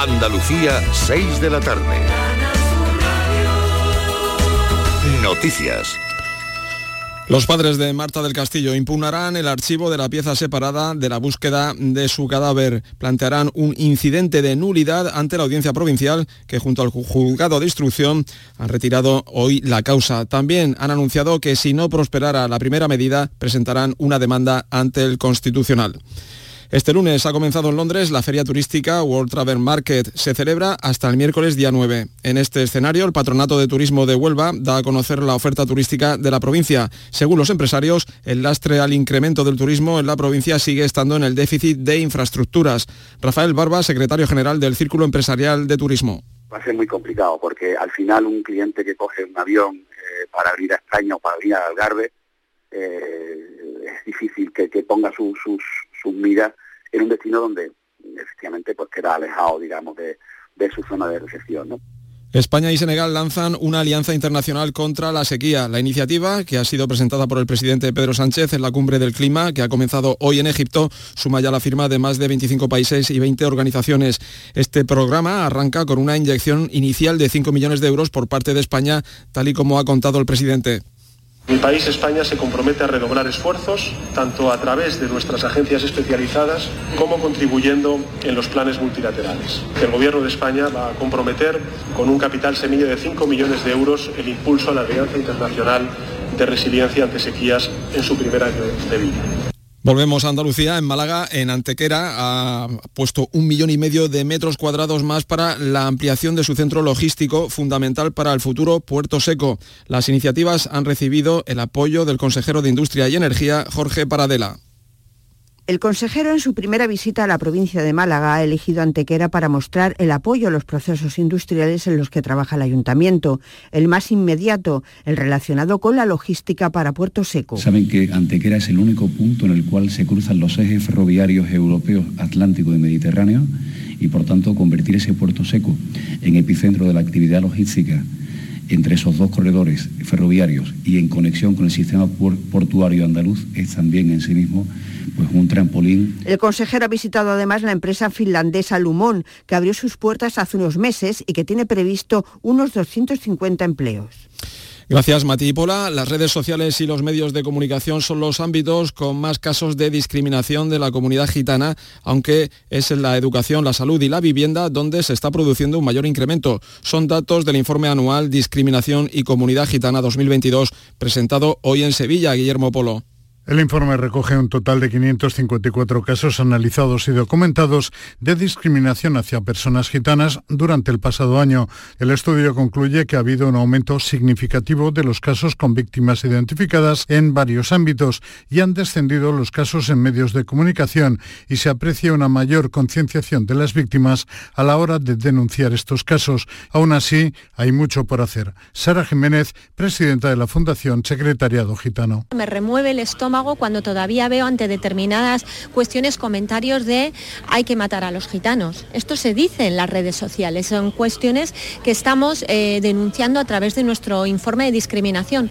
Andalucía, 6 de la tarde. Noticias. Los padres de Marta del Castillo impugnarán el archivo de la pieza separada de la búsqueda de su cadáver. Plantearán un incidente de nulidad ante la audiencia provincial que junto al juzgado de instrucción han retirado hoy la causa. También han anunciado que si no prosperara la primera medida presentarán una demanda ante el Constitucional. Este lunes ha comenzado en Londres la feria turística World Travel Market. Se celebra hasta el miércoles día 9. En este escenario, el Patronato de Turismo de Huelva da a conocer la oferta turística de la provincia. Según los empresarios, el lastre al incremento del turismo en la provincia sigue estando en el déficit de infraestructuras. Rafael Barba, secretario general del Círculo Empresarial de Turismo. Va a ser muy complicado porque al final un cliente que coge un avión eh, para ir a España o para ir a Algarve, eh, es difícil que, ponga sus, sus miras en un destino donde efectivamente pues queda alejado, digamos, de, su zona de recepción. España y Senegal lanzan una alianza internacional contra la sequía. La iniciativa, que ha sido presentada por el presidente Pedro Sánchez en la cumbre del clima, que ha comenzado hoy en Egipto, suma ya la firma de más de 25 países y 20 organizaciones. Este programa arranca con una inyección inicial de 5 millones de euros por parte de España, tal y como ha contado el presidente. Mi país, España, se compromete a redoblar esfuerzos, tanto a través de nuestras agencias especializadas como contribuyendo en los planes multilaterales. El Gobierno de España va a comprometer con un capital semilla de 5 millones de euros el impulso a la Alianza Internacional de Resiliencia ante Sequías en su primer año de vida. Volvemos a Andalucía, en Málaga, en Antequera, ha puesto un millón y medio de metros cuadrados más para la ampliación de su centro logístico, fundamental para el futuro Puerto Seco. Las iniciativas han recibido el apoyo del consejero de Industria y Energía, Jorge Paradela. El consejero en su primera visita a la provincia de Málaga ha elegido Antequera para mostrar el apoyo a los procesos industriales en los que trabaja el ayuntamiento. El más inmediato, el relacionado con la logística para Puerto Seco. Saben que Antequera es el único punto en el cual se cruzan los ejes ferroviarios europeos, Atlántico y Mediterráneo y por tanto convertir ese Puerto Seco en epicentro de la actividad logística entre esos dos corredores ferroviarios y en conexión con el sistema portuario andaluz es también en sí mismo pues un trampolín. El consejero ha visitado además la empresa finlandesa Lumon, que abrió sus puertas hace unos meses y que tiene previsto unos 250 empleos. Gracias, Mati Pola. Las redes sociales y los medios de comunicación son los ámbitos con más casos de discriminación de la comunidad gitana, aunque es en la educación, la salud y la vivienda donde se está produciendo un mayor incremento. Son datos del informe anual Discriminación y Comunidad Gitana 2022, presentado hoy en Sevilla, Guillermo Polo. El informe recoge un total de 554 casos analizados y documentados de discriminación hacia personas gitanas durante el pasado año. El estudio concluye que ha habido un aumento significativo de los casos con víctimas identificadas en varios ámbitos y han descendido los casos en medios de comunicación y se aprecia una mayor concienciación de las víctimas a la hora de denunciar estos casos. Aún así, hay mucho por hacer. Sara Jiménez, presidenta de la Fundación Secretariado Gitano. Me remueve el estómago cuando todavía veo ante determinadas cuestiones comentarios de hay que matar a los gitanos. Esto se dice en las redes sociales, son cuestiones que estamos eh, denunciando a través de nuestro informe de discriminación.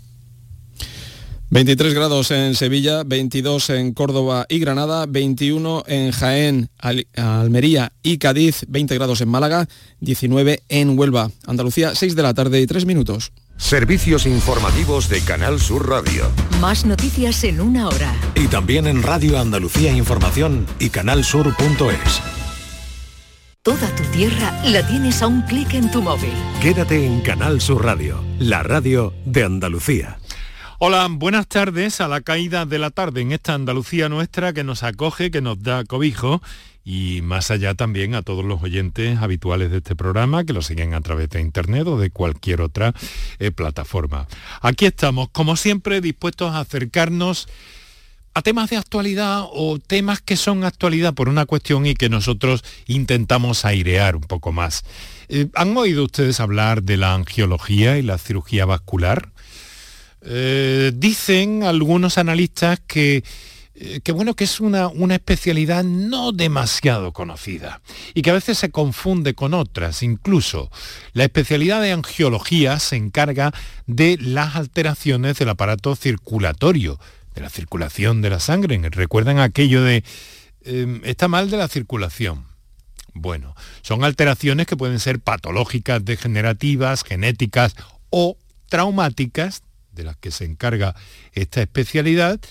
23 grados en Sevilla, 22 en Córdoba y Granada, 21 en Jaén, Almería y Cádiz, 20 grados en Málaga, 19 en Huelva. Andalucía, 6 de la tarde y 3 minutos. Servicios informativos de Canal Sur Radio. Más noticias en una hora. Y también en Radio Andalucía Información y canalsur.es. Toda tu tierra la tienes a un clic en tu móvil. Quédate en Canal Sur Radio, la radio de Andalucía. Hola, buenas tardes a la caída de la tarde en esta Andalucía nuestra que nos acoge, que nos da cobijo y más allá también a todos los oyentes habituales de este programa que lo siguen a través de internet o de cualquier otra eh, plataforma. Aquí estamos, como siempre, dispuestos a acercarnos a temas de actualidad o temas que son actualidad por una cuestión y que nosotros intentamos airear un poco más. Eh, ¿Han oído ustedes hablar de la angiología y la cirugía vascular? Eh, dicen algunos analistas que eh, que bueno que es una, una, especialidad no demasiado conocida y que a veces se confunde con otras. Incluso la especialidad de angiología se encarga de las alteraciones del aparato circulatorio, de la circulación de la sangre. Recuerdan aquello de em, está mal de la circulación. Bueno, son alteraciones que pueden ser patológicas, degenerativas, genéticas o traumáticas, de las que se encarga esta especialidad,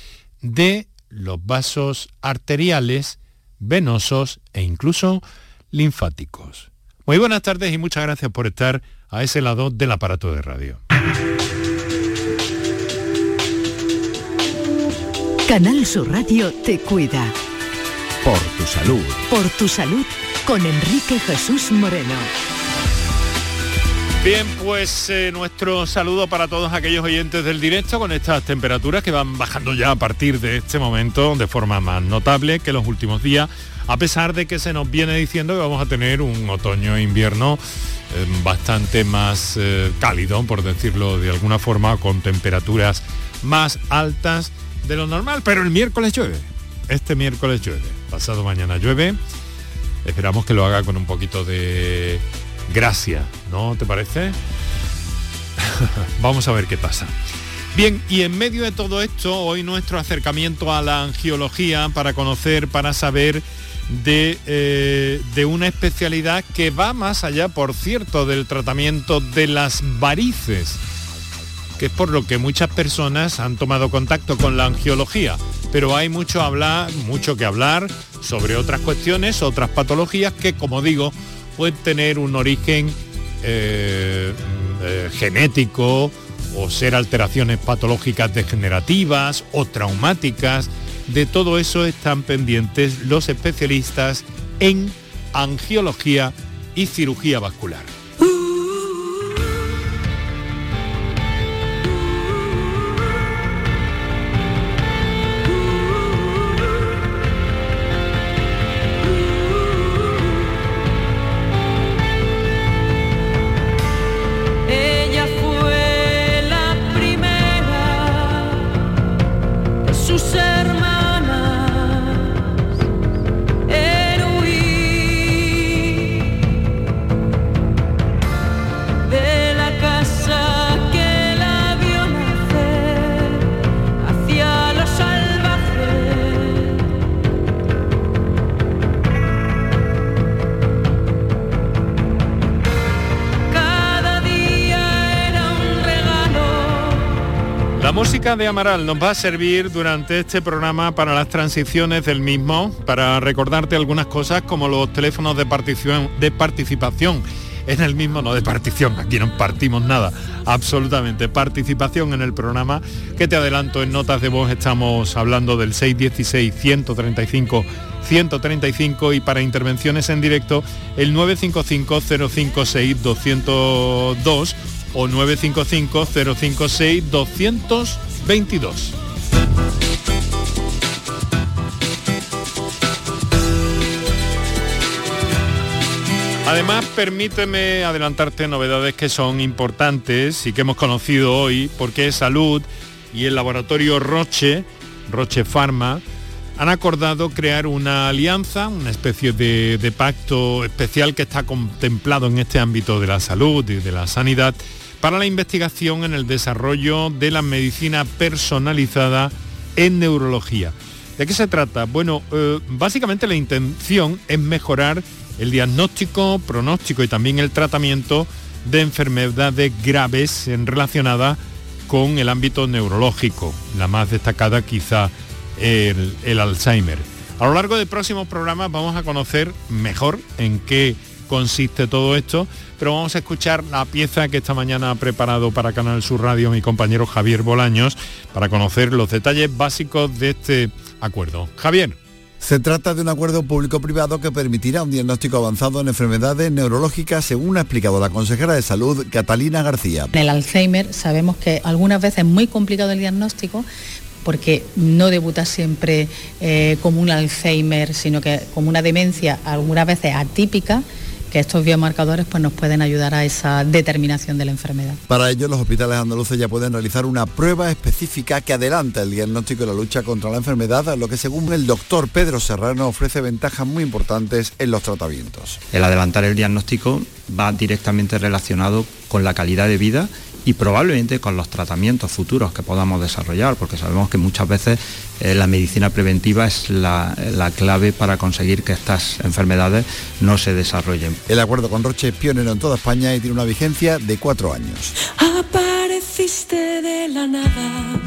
de los vasos arteriales, venosos e incluso linfáticos. Muy buenas tardes y muchas gracias por estar a ese lado del aparato de radio. Canal Sur Radio te cuida. Por tu salud. Por tu salud con Enrique Jesús Moreno. Bien, pues eh, nuestro saludo para todos aquellos oyentes del directo con estas temperaturas que van bajando ya a partir de este momento de forma más notable que los últimos días, a pesar de que se nos viene diciendo que vamos a tener un otoño-invierno eh, bastante más eh, cálido, por decirlo de alguna forma, con temperaturas más altas de lo normal, pero el miércoles llueve. Este miércoles llueve, pasado mañana llueve. Esperamos que lo haga con un poquito de gracia, ¿no te parece? Vamos a ver qué pasa. Bien, y en medio de todo esto, hoy nuestro acercamiento a la angiología para conocer, para saber de, eh, de, una especialidad que va más allá, por cierto, del tratamiento de las varices, que es por lo que muchas personas han tomado contacto con la angiología. Pero hay mucho, hablar, mucho que hablar sobre otras cuestiones, otras patologías que, como digo, pueden tener un origen eh, eh, genético o ser alteraciones patológicas degenerativas o traumáticas. De todo eso están pendientes los especialistas en angiología y cirugía vascular. De Amaral nos va a servir durante este programa para las transiciones del mismo, para recordarte algunas cosas como los teléfonos de participación, de participación en el mismo, no de partición, aquí no partimos nada, absolutamente, participación en el programa, que te adelanto en notas de voz, estamos hablando del 616-135. 135 y para intervenciones en directo el 955 056 202 o 955 056 200 22. Además, permíteme adelantarte novedades que son importantes y que hemos conocido hoy, porque Salud y el laboratorio Roche, Roche Pharma, han acordado crear una alianza, una especie de, de, pacto especial que está contemplado en este ámbito de la salud y de la sanidad para la investigación en el desarrollo de la medicina personalizada en neurología. ¿De qué se trata? Bueno, eh, básicamente la intención es mejorar el diagnóstico, pronóstico y también el tratamiento de enfermedades graves relacionadas con el ámbito neurológico, la más destacada quizá el, el Alzheimer. A lo largo de próximos programas vamos a conocer mejor en qué consiste todo esto, pero vamos a escuchar la pieza que esta mañana ha preparado para Canal Sur Radio mi compañero Javier Bolaños para conocer los detalles básicos de este acuerdo. Javier. Se trata de un acuerdo público-privado que permitirá un diagnóstico avanzado en enfermedades neurológicas, según ha explicado la consejera de salud, Catalina García. En el Alzheimer sabemos que algunas veces es muy complicado el diagnóstico, porque no debuta siempre eh, como un Alzheimer, sino que como una demencia algunas veces atípica que estos biomarcadores pues, nos pueden ayudar a esa determinación de la enfermedad. Para ello, los hospitales andaluces ya pueden realizar una prueba específica que adelanta el diagnóstico y la lucha contra la enfermedad, lo que según el doctor Pedro Serrano ofrece ventajas muy importantes en los tratamientos. El adelantar el diagnóstico va directamente relacionado con la calidad de vida y probablemente con los tratamientos futuros que podamos desarrollar, porque sabemos que muchas veces eh, la medicina preventiva es la, la, clave para conseguir que estas enfermedades no se desarrollen. El acuerdo con Roche es pionero en toda España y tiene una vigencia de cuatro años. Apareciste de la nada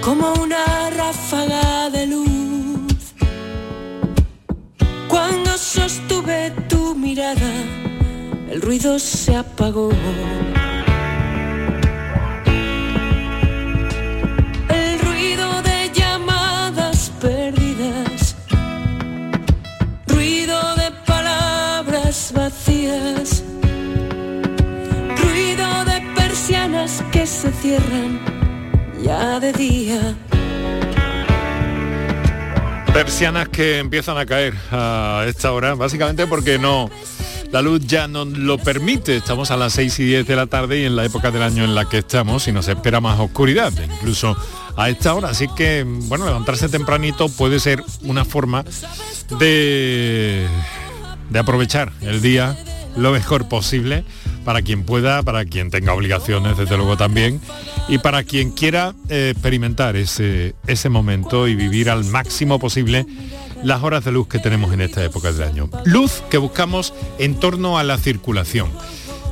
como una ráfaga de luz. Cuando sostuve tu mirada, el ruido se apagó. El ruido de llamadas perdidas, ruido de palabras vacías, ruido de persianas que se cierran ya de día. Persianas que empiezan a caer a esta hora, básicamente porque no la luz ya no lo permite. Estamos a las 6 y 10 de la tarde y en la época del año en la que estamos y nos espera más oscuridad, incluso a esta hora. Así que, bueno, levantarse tempranito puede ser una forma de, de aprovechar el día lo mejor posible para quien pueda, para quien tenga obligaciones, desde luego también, y para quien quiera eh, experimentar ese, ese momento y vivir al máximo posible las horas de luz que tenemos en esta época del año. Luz que buscamos en torno a la circulación.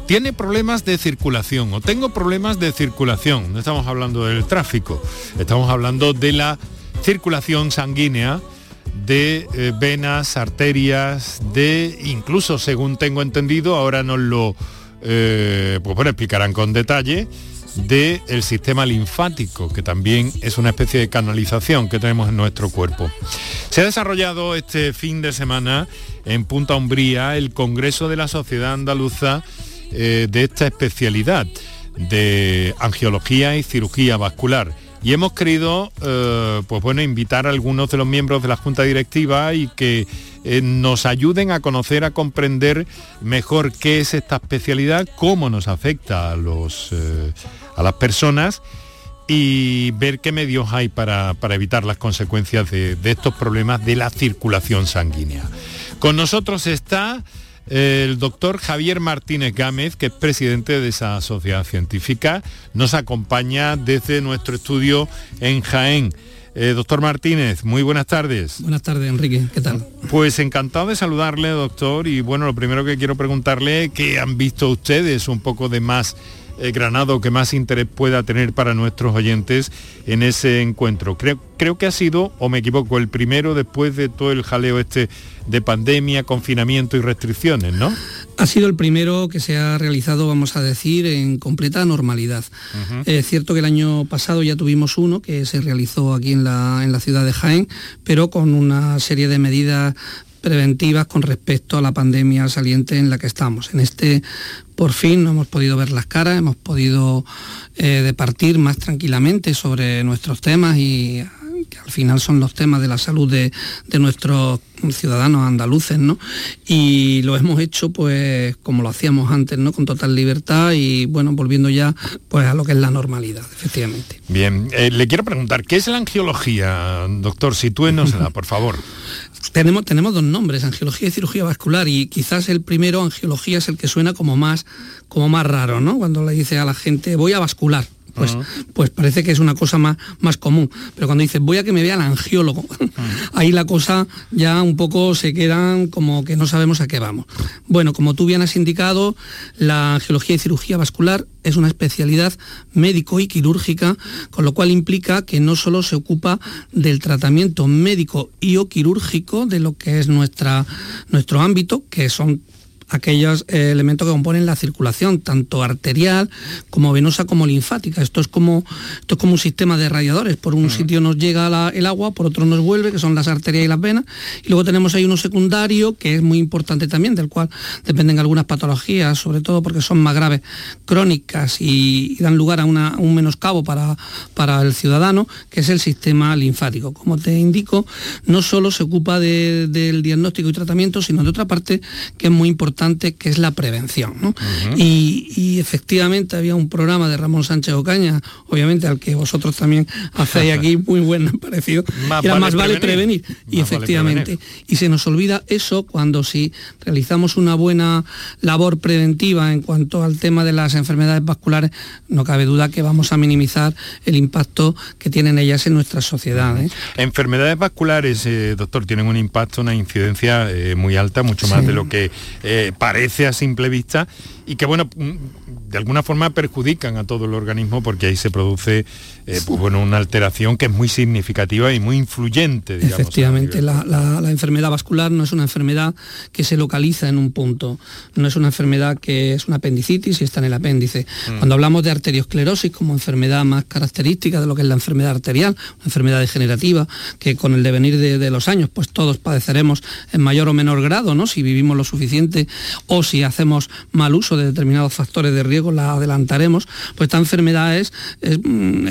Tiene problemas de circulación o tengo problemas de circulación. No estamos hablando del tráfico, estamos hablando de la circulación sanguínea de eh, venas, arterias, de incluso, según tengo entendido, ahora nos lo eh, pues explicarán con detalle, del sistema linfático, que también es una especie de canalización que tenemos en nuestro cuerpo. Se ha desarrollado este fin de semana en Punta Umbría el Congreso de la Sociedad Andaluza eh, de esta especialidad de angiología y cirugía vascular. Y hemos querido, eh, pues bueno, invitar a algunos de los miembros de la Junta Directiva y que eh, nos ayuden a conocer, a comprender mejor qué es esta especialidad, cómo nos afecta a, los, a las personas y ver qué medios hay para, evitar las consecuencias de, estos problemas de la circulación sanguínea. Con nosotros está el doctor Javier Martínez Gámez, que es presidente de esa sociedad científica, nos acompaña desde nuestro estudio en Jaén. Eh, doctor Martínez, muy buenas tardes. Buenas tardes, Enrique. ¿Qué tal? Pues encantado de saludarle, doctor. Y bueno, lo primero que quiero preguntarle, ¿qué han visto ustedes un poco de más eh, Granado que más interés pueda tener para nuestros oyentes en ese encuentro. Creo, creo que ha sido, o me equivoco, el primero después de todo el jaleo este de pandemia, confinamiento y restricciones, ¿no? Ha sido el primero que se ha realizado, vamos a decir, en completa normalidad. Es cierto que el año pasado ya tuvimos uno que se realizó aquí en la, en la ciudad de Jaén, pero con una serie de medidas preventivas con respecto a la pandemia saliente en la que estamos. En este, por fin, no hemos podido ver las caras, hemos podido eh, departir más tranquilamente sobre nuestros temas y que al final son los temas de la salud de, nuestros ciudadanos andaluces, ¿no? Y lo hemos hecho pues como lo hacíamos antes, ¿no? Con total libertad y bueno, volviendo ya pues a lo que es la normalidad, efectivamente. Bien, eh, le quiero preguntar, ¿qué es la angiología, doctor? Sitúenosla, por favor. Tenemos, tenemos dos nombres, angiología y cirugía vascular, y quizás el primero, angiología, es el que suena como más, como más raro, ¿no? Cuando le dice a la gente, voy a vascular pues, pues parece que es una cosa más, más común. Pero cuando dices, voy a que me vea el angiólogo, ahí la cosa ya un poco se quedan como que no sabemos a qué vamos. Bueno, como tú bien has indicado, la angiología y cirugía vascular es una especialidad médico y quirúrgica, con lo cual implica que no solo se ocupa del tratamiento médico y o quirúrgico de lo que es nuestra, nuestro ámbito, que son aquellos eh, elementos que componen la circulación, tanto arterial como venosa como linfática. Esto es como, esto es como un sistema de radiadores. Por un sitio nos llega el agua, por otro nos vuelve, que son las arterias y las venas. Y luego tenemos ahí uno secundario, que es muy importante también, del cual dependen algunas patologías, sobre todo porque son más graves, crónicas y, dan lugar a, un menoscabo para, para el ciudadano, que es el sistema linfático. Como te indico, no solo se ocupa del diagnóstico y tratamiento, sino de otra parte que es muy importante importante que es la prevención. y, efectivamente había un programa de Ramón Sánchez Ocaña, obviamente al que vosotros también hacéis aquí muy buen parecido, más era vale más vale prevenir. y efectivamente, y se nos olvida eso cuando si realizamos una buena labor preventiva en cuanto al tema de las enfermedades vasculares, no cabe duda que vamos a minimizar el impacto que tienen ellas en nuestra sociedad. ¿eh? Enfermedades vasculares, eh, doctor, tienen un impacto, una incidencia eh, muy alta, mucho más de lo que parece a simple vista y que bueno, de alguna forma perjudican a todo el organismo porque ahí se produce eh, pues, bueno, una alteración que es muy significativa y muy influyente. Efectivamente, la, enfermedad vascular no es una enfermedad que se localiza en un punto, no es una enfermedad que es una apendicitis y está en el apéndice. Mm. Cuando hablamos de arteriosclerosis como enfermedad más característica de lo que es la enfermedad arterial, una enfermedad degenerativa, que con el devenir de, de los años pues todos padeceremos en mayor o menor grado, ¿no? si vivimos lo suficiente o si hacemos mal uso de determinados factores de riesgo, la adelantaremos, pues esta enfermedad es, es, mm,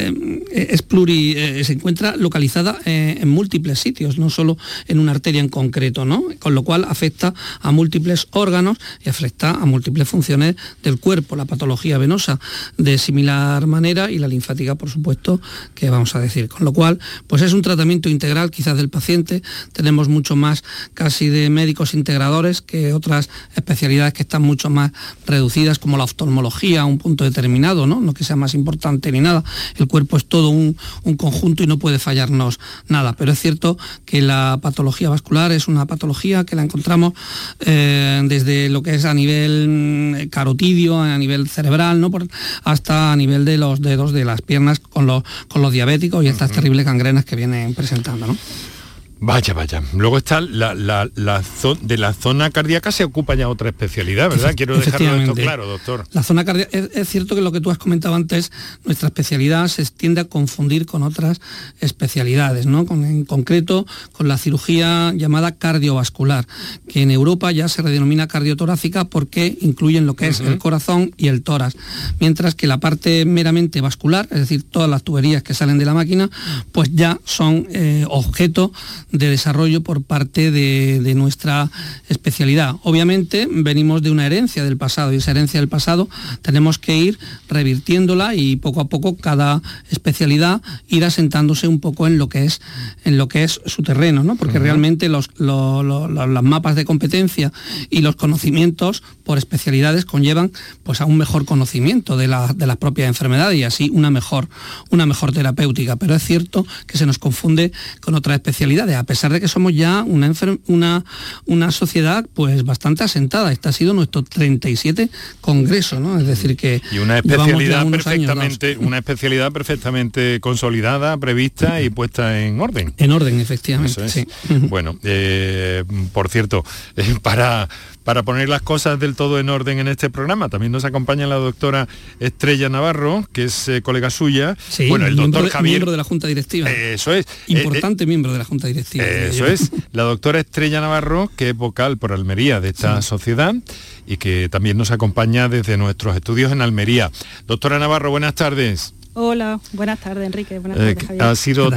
eh, pluri, eh, se encuentra localizada eh, en múltiples sitios, no solo en una arteria en concreto, ¿no? Con lo cual afecta a múltiples órganos y afecta a múltiples funciones del cuerpo, la patología venosa de similar manera y la linfática, por supuesto, que vamos a decir. Con lo cual, pues es un tratamiento integral quizás del paciente, tenemos mucho más casi de médicos integradores que otras especialidades que están mucho más reducidas como la oftalmología a un punto determinado, ¿no? no que sea más importante ni nada. El cuerpo es todo un, conjunto y no puede fallarnos nada. Pero es cierto que la patología vascular es una patología que la encontramos eh, desde lo que es a nivel mm, carotidio, a nivel cerebral, ¿no? hasta a nivel de los dedos de las piernas con los, con los diabéticos y estas terribles gangrenas que vienen presentando. ¿no? Vaya, vaya. Luego está la, la, de la zona cardíaca se ocupa ya otra especialidad, ¿verdad? Quiero dejarlo esto claro, doctor. La zona cardíaca, es, cierto que lo que tú has comentado antes, nuestra especialidad se tiende a confundir con otras especialidades, ¿no? en concreto con la cirugía llamada cardiovascular, que en Europa ya se redenomina cardiotorácica porque incluyen lo que es el corazón y el tórax, mientras que la parte meramente vascular, es decir, todas las tuberías que salen de la máquina, pues ya son eh, objeto de desarrollo por parte de, nuestra especialidad. Obviamente venimos de una herencia del pasado y esa herencia del pasado tenemos que ir revirtiéndola y poco a poco cada especialidad ir asentándose un poco en lo que es, en lo que es su terreno, ¿no? porque realmente los, mapas de competencia y los conocimientos por especialidades conllevan pues, a un mejor conocimiento de, la, de las propias enfermedades y así una mejor, una mejor terapéutica. Pero es cierto que se nos confunde con otras especialidades pesar de que somos ya una, una, una sociedad pues bastante asentada. Este ha sido nuestro 37 congreso, ¿no? Es decir que... Y una especialidad perfectamente, una especialidad perfectamente consolidada, prevista y puesta en orden. En orden, efectivamente. Sí. Bueno, eh, por cierto, eh, para para poner las cosas del todo en orden en este programa. También nos acompaña la doctora Estrella Navarro, que es eh, colega suya. Sí, bueno, el doctor Javier. Miembro de la Junta Directiva. eso es. Importante miembro de la Junta Directiva. eso es. La doctora Estrella Navarro, que es vocal por Almería de esta sociedad y que también nos acompaña desde nuestros estudios en Almería. Doctora Navarro, buenas tardes. Hola, buenas tardes Enrique. Buenas tardes, Javier. Ha sido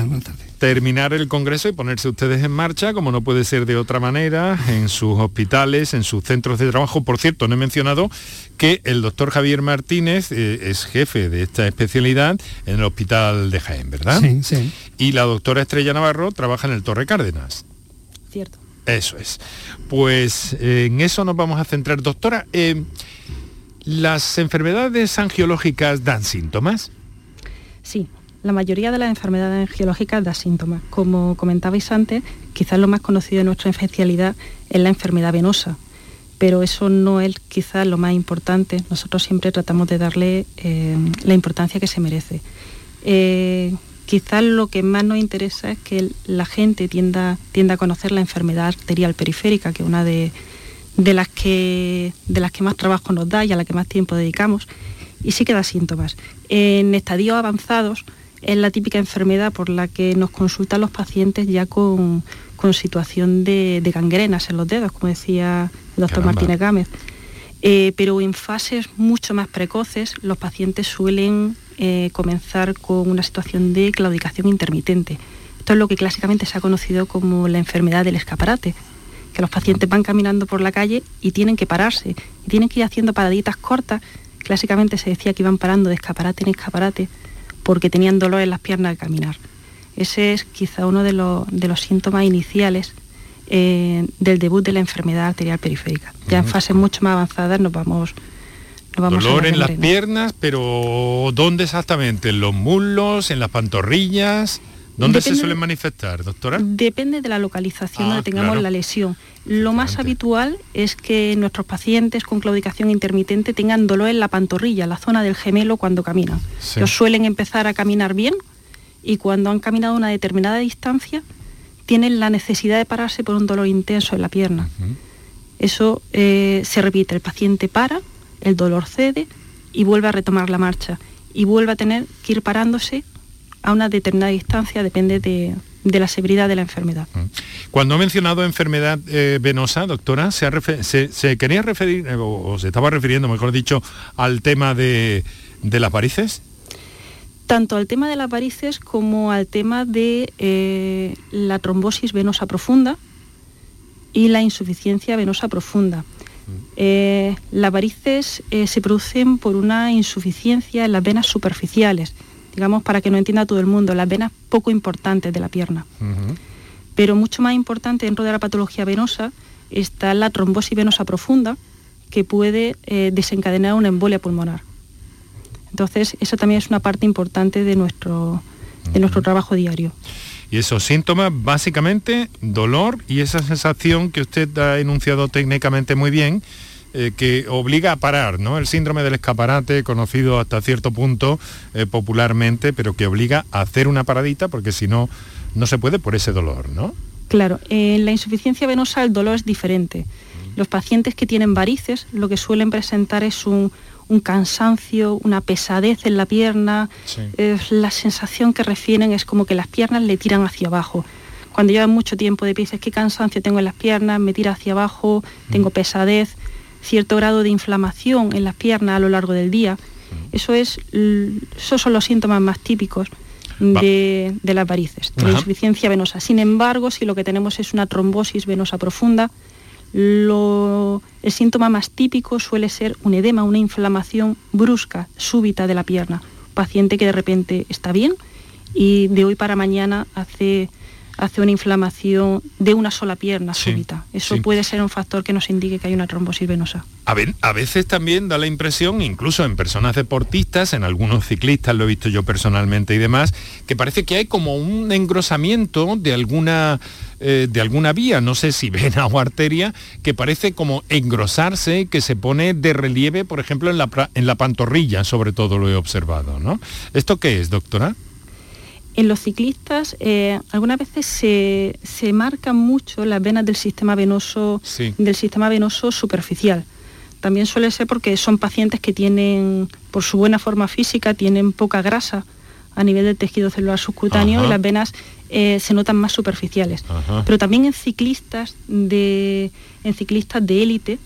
terminar el Congreso y ponerse ustedes en marcha, como no puede ser de otra manera, en sus hospitales, en sus centros de trabajo. Por cierto, no he mencionado que el doctor Javier Martínez eh, es jefe de esta especialidad en el Hospital de Jaén, ¿verdad? Sí, sí. Y la doctora Estrella Navarro trabaja en el Torre Cárdenas. Cierto. Eso es. Pues eh, en eso nos vamos a centrar. Doctora, eh, ¿las enfermedades angiológicas dan síntomas? Sí, la mayoría de las enfermedades angiológicas da síntomas. Como comentabais antes, quizás lo más conocido de nuestra especialidad es la enfermedad venosa, pero eso no es quizás lo más importante. Nosotros siempre tratamos de darle eh, la importancia que se merece. Eh, quizás lo que más nos interesa es que la gente tienda, a conocer la enfermedad arterial periférica, que es una que, de las que más trabajo nos da y a la que más tiempo dedicamos, y sí que da síntomas. En estadios avanzados, es la típica enfermedad por la que nos consultan los pacientes ya con, situación de, gangrenas en los dedos, como decía el doctor Martínez Gámez. Eh, pero en fases mucho más precoces los pacientes suelen eh, comenzar con una situación de claudicación intermitente. Esto es lo que clásicamente se ha conocido como la enfermedad del escaparate, que los pacientes van caminando por la calle y tienen que pararse, y tienen que ir haciendo paraditas cortas. Clásicamente se decía que iban parando de escaparate en escaparate porque tenían dolor en las piernas al caminar. Ese es quizá uno de, de los síntomas iniciales eh, del debut de la enfermedad arterial periférica. Ya en fases mucho más avanzadas nos vamos... Nos vamos Dolor en las piernas, pero ¿dónde exactamente? ¿En los muslos? ¿En las pantorrillas? ¿Dónde se suelen manifestar, doctora? Depende de la localización ah, donde tengamos la lesión. Lo más habitual es que nuestros pacientes con claudicación intermitente tengan dolor en la pantorrilla, la zona del gemelo cuando caminan. Ellos suelen empezar a caminar bien y cuando han caminado una determinada distancia tienen la necesidad de pararse por un dolor intenso en la pierna. Eso eh, se repite, el paciente para, el dolor cede y vuelve a retomar la marcha. Y vuelve a tener que ir parándose a una determinada distancia, depende de, la severidad de la enfermedad. Mm. Cuando ha mencionado enfermedad eh, venosa, doctora, ¿se, quería referir, eh, o, se estaba refiriendo, mejor dicho, al tema de, las varices? Tanto al tema de las varices como al tema de eh, la trombosis venosa profunda y la insuficiencia venosa profunda. Mm. las varices se producen por una insuficiencia en las venas superficiales, digamos para que no entienda todo el mundo, las venas poco importantes de la pierna. Pero mucho más importante dentro de la patología venosa está la trombosis venosa profunda, que puede eh, desencadenar una embolia pulmonar. Entonces, eso también es una parte importante de nuestro, de nuestro trabajo diario. Y esos síntomas, básicamente, dolor y esa sensación que usted ha enunciado técnicamente muy bien, eh, que obliga a parar, ¿no? El síndrome del escaparate, conocido hasta cierto punto eh, popularmente, pero que obliga a hacer una paradita porque si no, no se puede por ese dolor, ¿no? Claro, en la insuficiencia venosa el dolor es diferente. Los pacientes que tienen varices lo que suelen presentar es un, cansancio, una pesadez en la pierna. la sensación que refieren es como que las piernas le tiran hacia abajo. Cuando llevan mucho tiempo de pies, qué cansancio tengo en las piernas, me tira hacia abajo, tengo pesadez cierto grado de inflamación en las piernas a lo largo del día. Eso es, esos son los síntomas más típicos de, las varices, de la insuficiencia venosa. Sin embargo, si lo que tenemos es una trombosis venosa profunda, el síntoma más típico suele ser un edema, una inflamación brusca, súbita de la pierna. Paciente que de repente está bien y de hoy para mañana hace hace una inflamación de una sola pierna súbita. Eso puede ser un factor que nos indique que hay una trombosis venosa. A, a, veces también da la impresión, incluso en personas deportistas, en algunos ciclistas, lo he visto yo personalmente y demás, que parece que hay como un engrosamiento de alguna, eh, de alguna vía, no sé si vena o arteria, que parece como engrosarse, que se pone de relieve, por ejemplo, en la, en la pantorrilla, sobre todo lo he observado. ¿no? ¿Esto qué es, doctora? En los ciclistas eh, algunas veces se, se, marcan mucho las venas del sistema venoso, del sistema venoso superficial. También suele ser porque son pacientes que tienen, por su buena forma física, tienen poca grasa a nivel del tejido celular subcutáneo y las venas eh, se notan más superficiales. Pero también en ciclistas de, en ciclistas de élite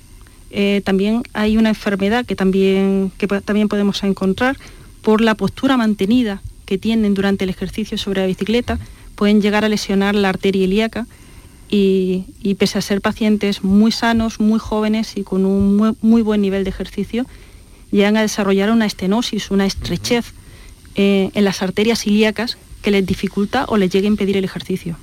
eh, también hay una enfermedad que también, que también podemos encontrar por la postura mantenida que tienen durante el ejercicio sobre la bicicleta pueden llegar a lesionar la arteria ilíaca y, pese a ser pacientes muy sanos, muy jóvenes y con un muy, buen nivel de ejercicio, llegan a desarrollar una estenosis, una estrechez eh, en las arterias ilíacas que les dificulta o les llegue a impedir el ejercicio.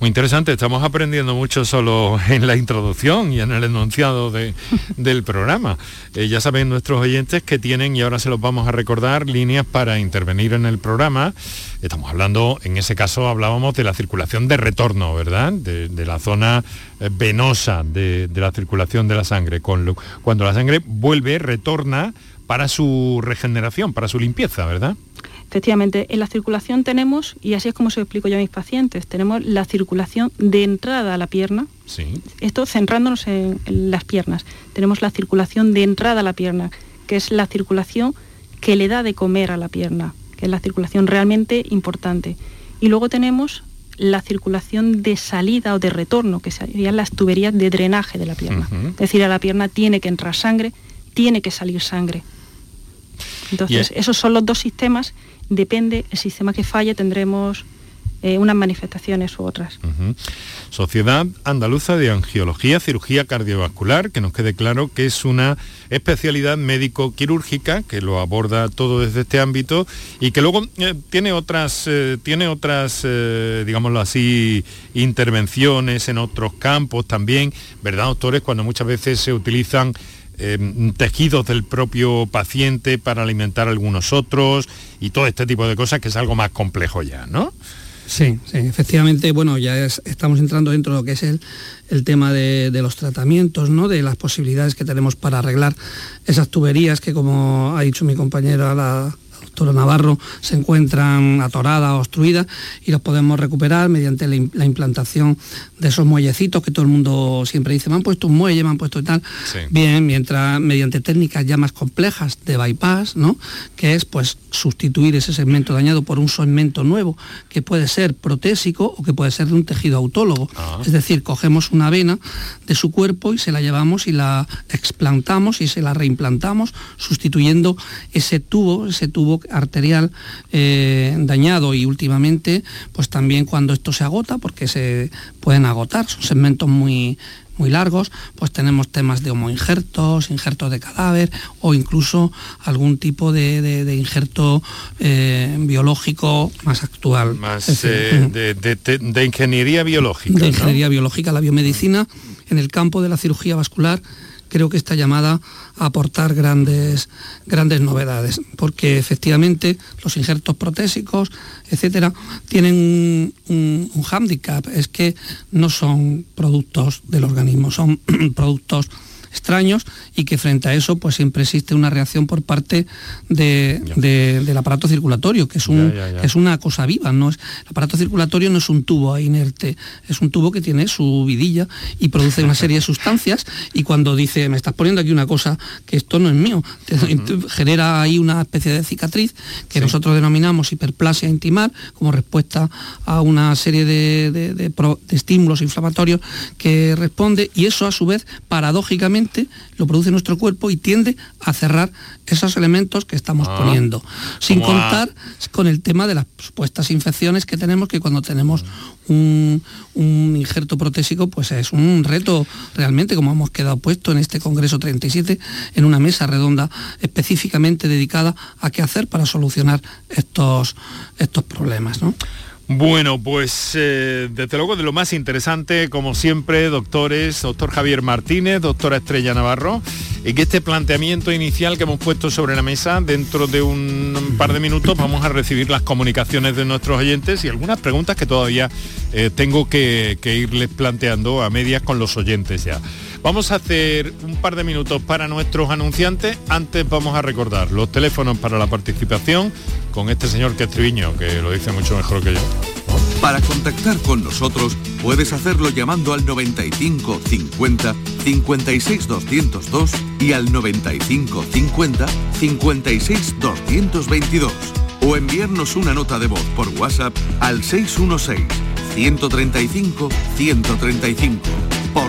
Muy interesante, estamos aprendiendo mucho solo en la introducción y en el enunciado del programa. Eh, ya saben nuestros oyentes que tienen, y ahora se los vamos a recordar, líneas para intervenir en el programa. Estamos hablando, en ese caso hablábamos de la circulación de retorno, ¿verdad? De, la zona eh, venosa de, la circulación de la sangre. cuando la sangre vuelve, retorna para su regeneración, para su limpieza, ¿verdad? Efectivamente, en la circulación tenemos, y así es como se lo explico yo a mis pacientes, tenemos la circulación de entrada a la pierna. Esto centrándonos en, las piernas. Tenemos la circulación de entrada a la pierna, que es la circulación que le da de comer a la pierna, que es la circulación realmente importante. Y luego tenemos la circulación de salida o de retorno, que serían las tuberías de drenaje de la pierna. Es decir, a la pierna tiene que entrar sangre, tiene que salir sangre. Entonces, esos son los dos sistemas depende el sistema que falle, tendremos eh, unas manifestaciones u otras. Sociedad Andaluza de Angiología, Cirugía Cardiovascular, que nos quede claro que es una especialidad médico-quirúrgica que lo aborda todo desde este ámbito y que luego eh, tiene otras, eh, tiene otras digámoslo así, intervenciones en otros campos también, ¿verdad, doctores? Cuando muchas veces se utilizan tejidos del propio paciente para alimentar algunos otros y todo este tipo de cosas que es algo más complejo ya, ¿no? Sí, sí, efectivamente, bueno, ya estamos entrando dentro de lo que es el, el tema de, de, los tratamientos, ¿no? de las posibilidades que tenemos para arreglar esas tuberías que, como ha dicho mi compañera, la, Toro Navarro se encuentran atoradas, obstruidas y los podemos recuperar mediante la, implantación de esos muellecitos que todo el mundo siempre dice, me han puesto un muelle, me han puesto y tal. Bien, mientras mediante técnicas ya más complejas de bypass, ¿no? Que es pues sustituir ese segmento dañado por un segmento nuevo, que puede ser protésico o que puede ser de un tejido autólogo. Ah. Es decir, cogemos una vena de su cuerpo y se la llevamos y la explantamos y se la reimplantamos, sustituyendo ese tubo, ese tubo arterial eh, dañado. Y últimamente pues también cuando esto se agota, porque se pueden agotar, son segmentos muy, muy largos, pues tenemos temas de homoinjertos, injertos de cadáver o incluso algún tipo de, injerto eh, biológico más actual. Más eh, de, ingeniería biológica. De ingeniería biológica, la biomedicina en el campo de la cirugía vascular creo que está llamada a aportar grandes, grandes novedades, porque efectivamente los injertos protésicos, etcétera, tienen un, un, hándicap, es que no son productos del organismo, son productos extraños y que frente a eso pues siempre existe una reacción por parte del aparato circulatorio, que es, un, es una cosa viva. ¿no? Es, el aparato circulatorio no es un tubo inerte, es un tubo que tiene su vidilla y produce una serie de sustancias y cuando dice, me estás poniendo aquí una cosa que esto no es mío, genera ahí una especie de cicatriz que nosotros denominamos hiperplasia intimar como respuesta a una serie de, de estímulos inflamatorios que responde y eso a su vez paradójicamente lo produce nuestro cuerpo y tiende a cerrar esos elementos que estamos ah. poniendo. Sin contar con el tema de las supuestas infecciones que tenemos, que cuando tenemos un, injerto protésico, pues es un reto realmente, como hemos quedado puesto en este Congreso 37, en una mesa redonda específicamente dedicada a qué hacer para solucionar estos, estos problemas. Bueno, pues eh, desde luego de lo más interesante, como siempre, doctores, doctor Javier Martínez, doctora Estrella Navarro, y que este planteamiento inicial que hemos puesto sobre la mesa, dentro de un par de minutos vamos a recibir las comunicaciones de nuestros oyentes y algunas preguntas que todavía eh, tengo que irles planteando a medias con los oyentes ya. Vamos a hacer un par de minutos para nuestros anunciantes. Antes vamos a recordar los teléfonos para la participación con este señor que es Triviño, que lo dice mucho mejor que yo. Para contactar con nosotros puedes hacerlo llamando al 95 50 56 202 y al 95 50 56 222 o enviarnos una nota de voz por WhatsApp al 616 135 135 por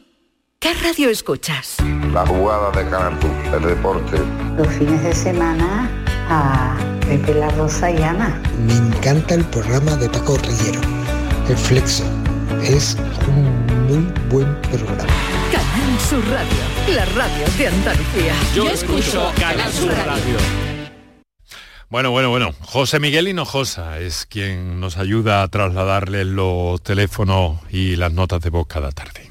¿Qué radio escuchas? La jugada de Canal el deporte. Los fines de semana a Pepe La Rosa y Ana. Me encanta el programa de Paco Rillero, El Flexo. Es un muy buen programa. Canal Sur Radio, la radio de Andalucía. Yo, escucho Canal Sur Radio. Bueno, bueno, bueno. José Miguel Hinojosa es quien nos ayuda a trasladarle los teléfonos y las notas de voz cada tarde.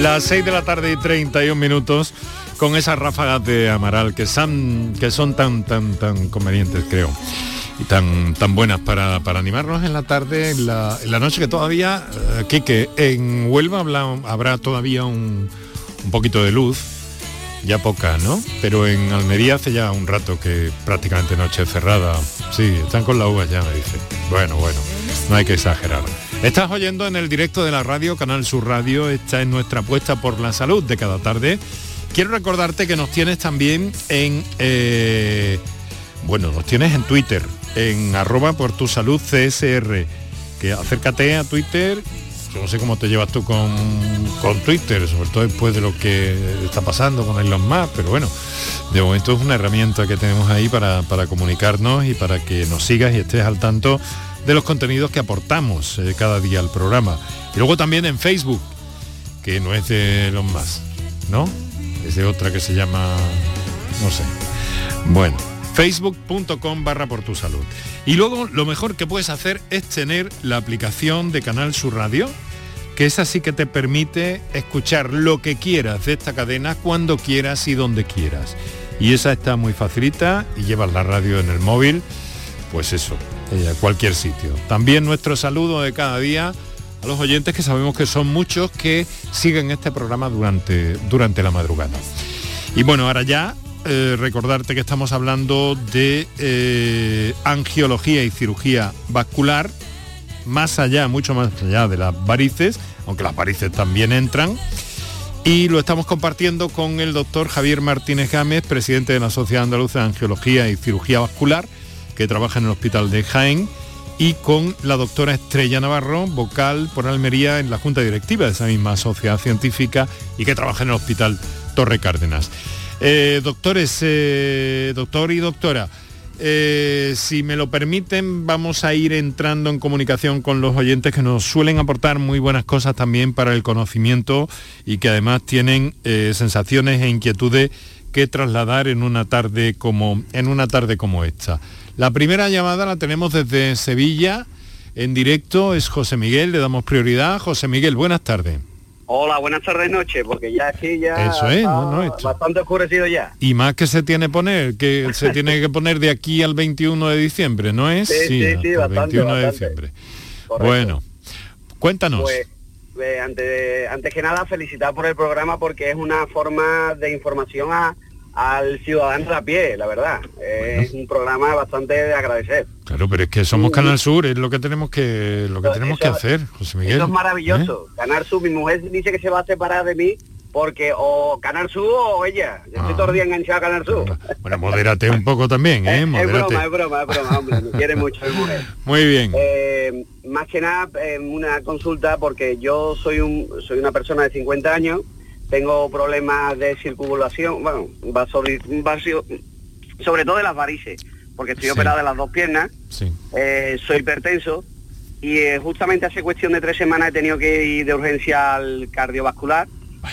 Las 6 de la tarde y 31 minutos con esas ráfagas de Amaral que son, que son tan, tan, tan convenientes, creo. Y tan, tan buenas para, animarnos en la tarde, en la, noche que todavía, eh, en Huelva habrá todavía un, un poquito de luz, ya poca, ¿no? Pero en Almería hace ya un rato que prácticamente noche cerrada. Sí, están con la uva ya, me dice. Bueno, bueno, no hay que exagerar. Estás oyendo en el directo de la radio, Canal Sur Radio, esta es nuestra apuesta por la salud de cada tarde. Quiero recordarte que nos tienes también en, eh, bueno, nos tienes en Twitter, en arroba por tu salud CSR, que acércate a Twitter, yo no sé cómo te llevas tú con, con Twitter, sobre todo después de lo que está pasando con Elon Musk, pero bueno, de momento es una herramienta que tenemos ahí para, para comunicarnos y para que nos sigas y estés al tanto de los contenidos que aportamos eh, cada día al programa. Y luego también en Facebook, que no es de los más, ¿no? Es de otra que se llama, no sé. Bueno, facebook.com barra por tu salud. Y luego lo mejor que puedes hacer es tener la aplicación de Canal Sur Radio, que es así que te permite escuchar lo que quieras de esta cadena cuando quieras y donde quieras. Y esa está muy facilita y llevas la radio en el móvil, pues eso, a cualquier sitio. También nuestro saludo de cada día a los oyentes que sabemos que son muchos que siguen este programa durante, durante la madrugada. Y bueno, ahora ya eh, recordarte que estamos hablando de eh, angiología y cirugía vascular, más allá, mucho más allá de las varices, aunque las varices también entran. Y lo estamos compartiendo con el doctor Javier Martínez Gámez, presidente de la Sociedad Andaluza de Angiología y Cirugía Vascular, que trabaja en el Hospital de Jaén, y con la doctora Estrella Navarro, vocal por Almería en la Junta Directiva de esa misma sociedad científica y que trabaja en el Hospital Torre Cárdenas. Eh, doctores, eh, doctor y doctora, eh, si me lo permiten, vamos a ir entrando en comunicación con los oyentes que nos suelen aportar muy buenas cosas también para el conocimiento y que además tienen sensaciones e inquietudes que trasladar en una tarde como, en una tarde como esta. La primera llamada la tenemos desde Sevilla, en directo, es José Miguel, le damos prioridad. José Miguel, buenas tardes. Hola, buenas tardes, noche, porque ya aquí ya Eso es, está no, no, esto- bastante oscurecido ya. Y más que se tiene poner, que se tiene que poner de aquí al 21 de diciembre, ¿no es? Sí, sí, bastante, 21 de bastante. diciembre. Bueno, cuéntanos. Pues, eh, antes, antes que nada, felicitar por el programa porque es una forma de información a- al ciudadano de a pie, la verdad. Es un programa bastante de agradecer. Claro, pero es que somos Canal Sur, es lo que tenemos que lo que Eso- tenemos que hacer, José Miguel. Eso es maravilloso. ¿eh? Canal Sur, mi mujer dice que se va a separar de mí porque o Canal Sur o ella. Yo estoy todo el día enganchado a Canal Sur. Bueno, modérate un poco también, ¿eh? Es broma, es broma, es broma, hombre. Me quiere mucho mi mujer. Muy bien. Eh, más que nada, eh, una consulta porque yo soy un soy una persona de 50 años, tengo problemas de circulación, bueno, vasori- vasio- sobre todo de las varices, porque estoy Sí. operado de las dos piernas, Sí. eh, soy hipertenso y eh, justamente hace cuestión de tres semanas he tenido que ir de urgencia al cardiovascular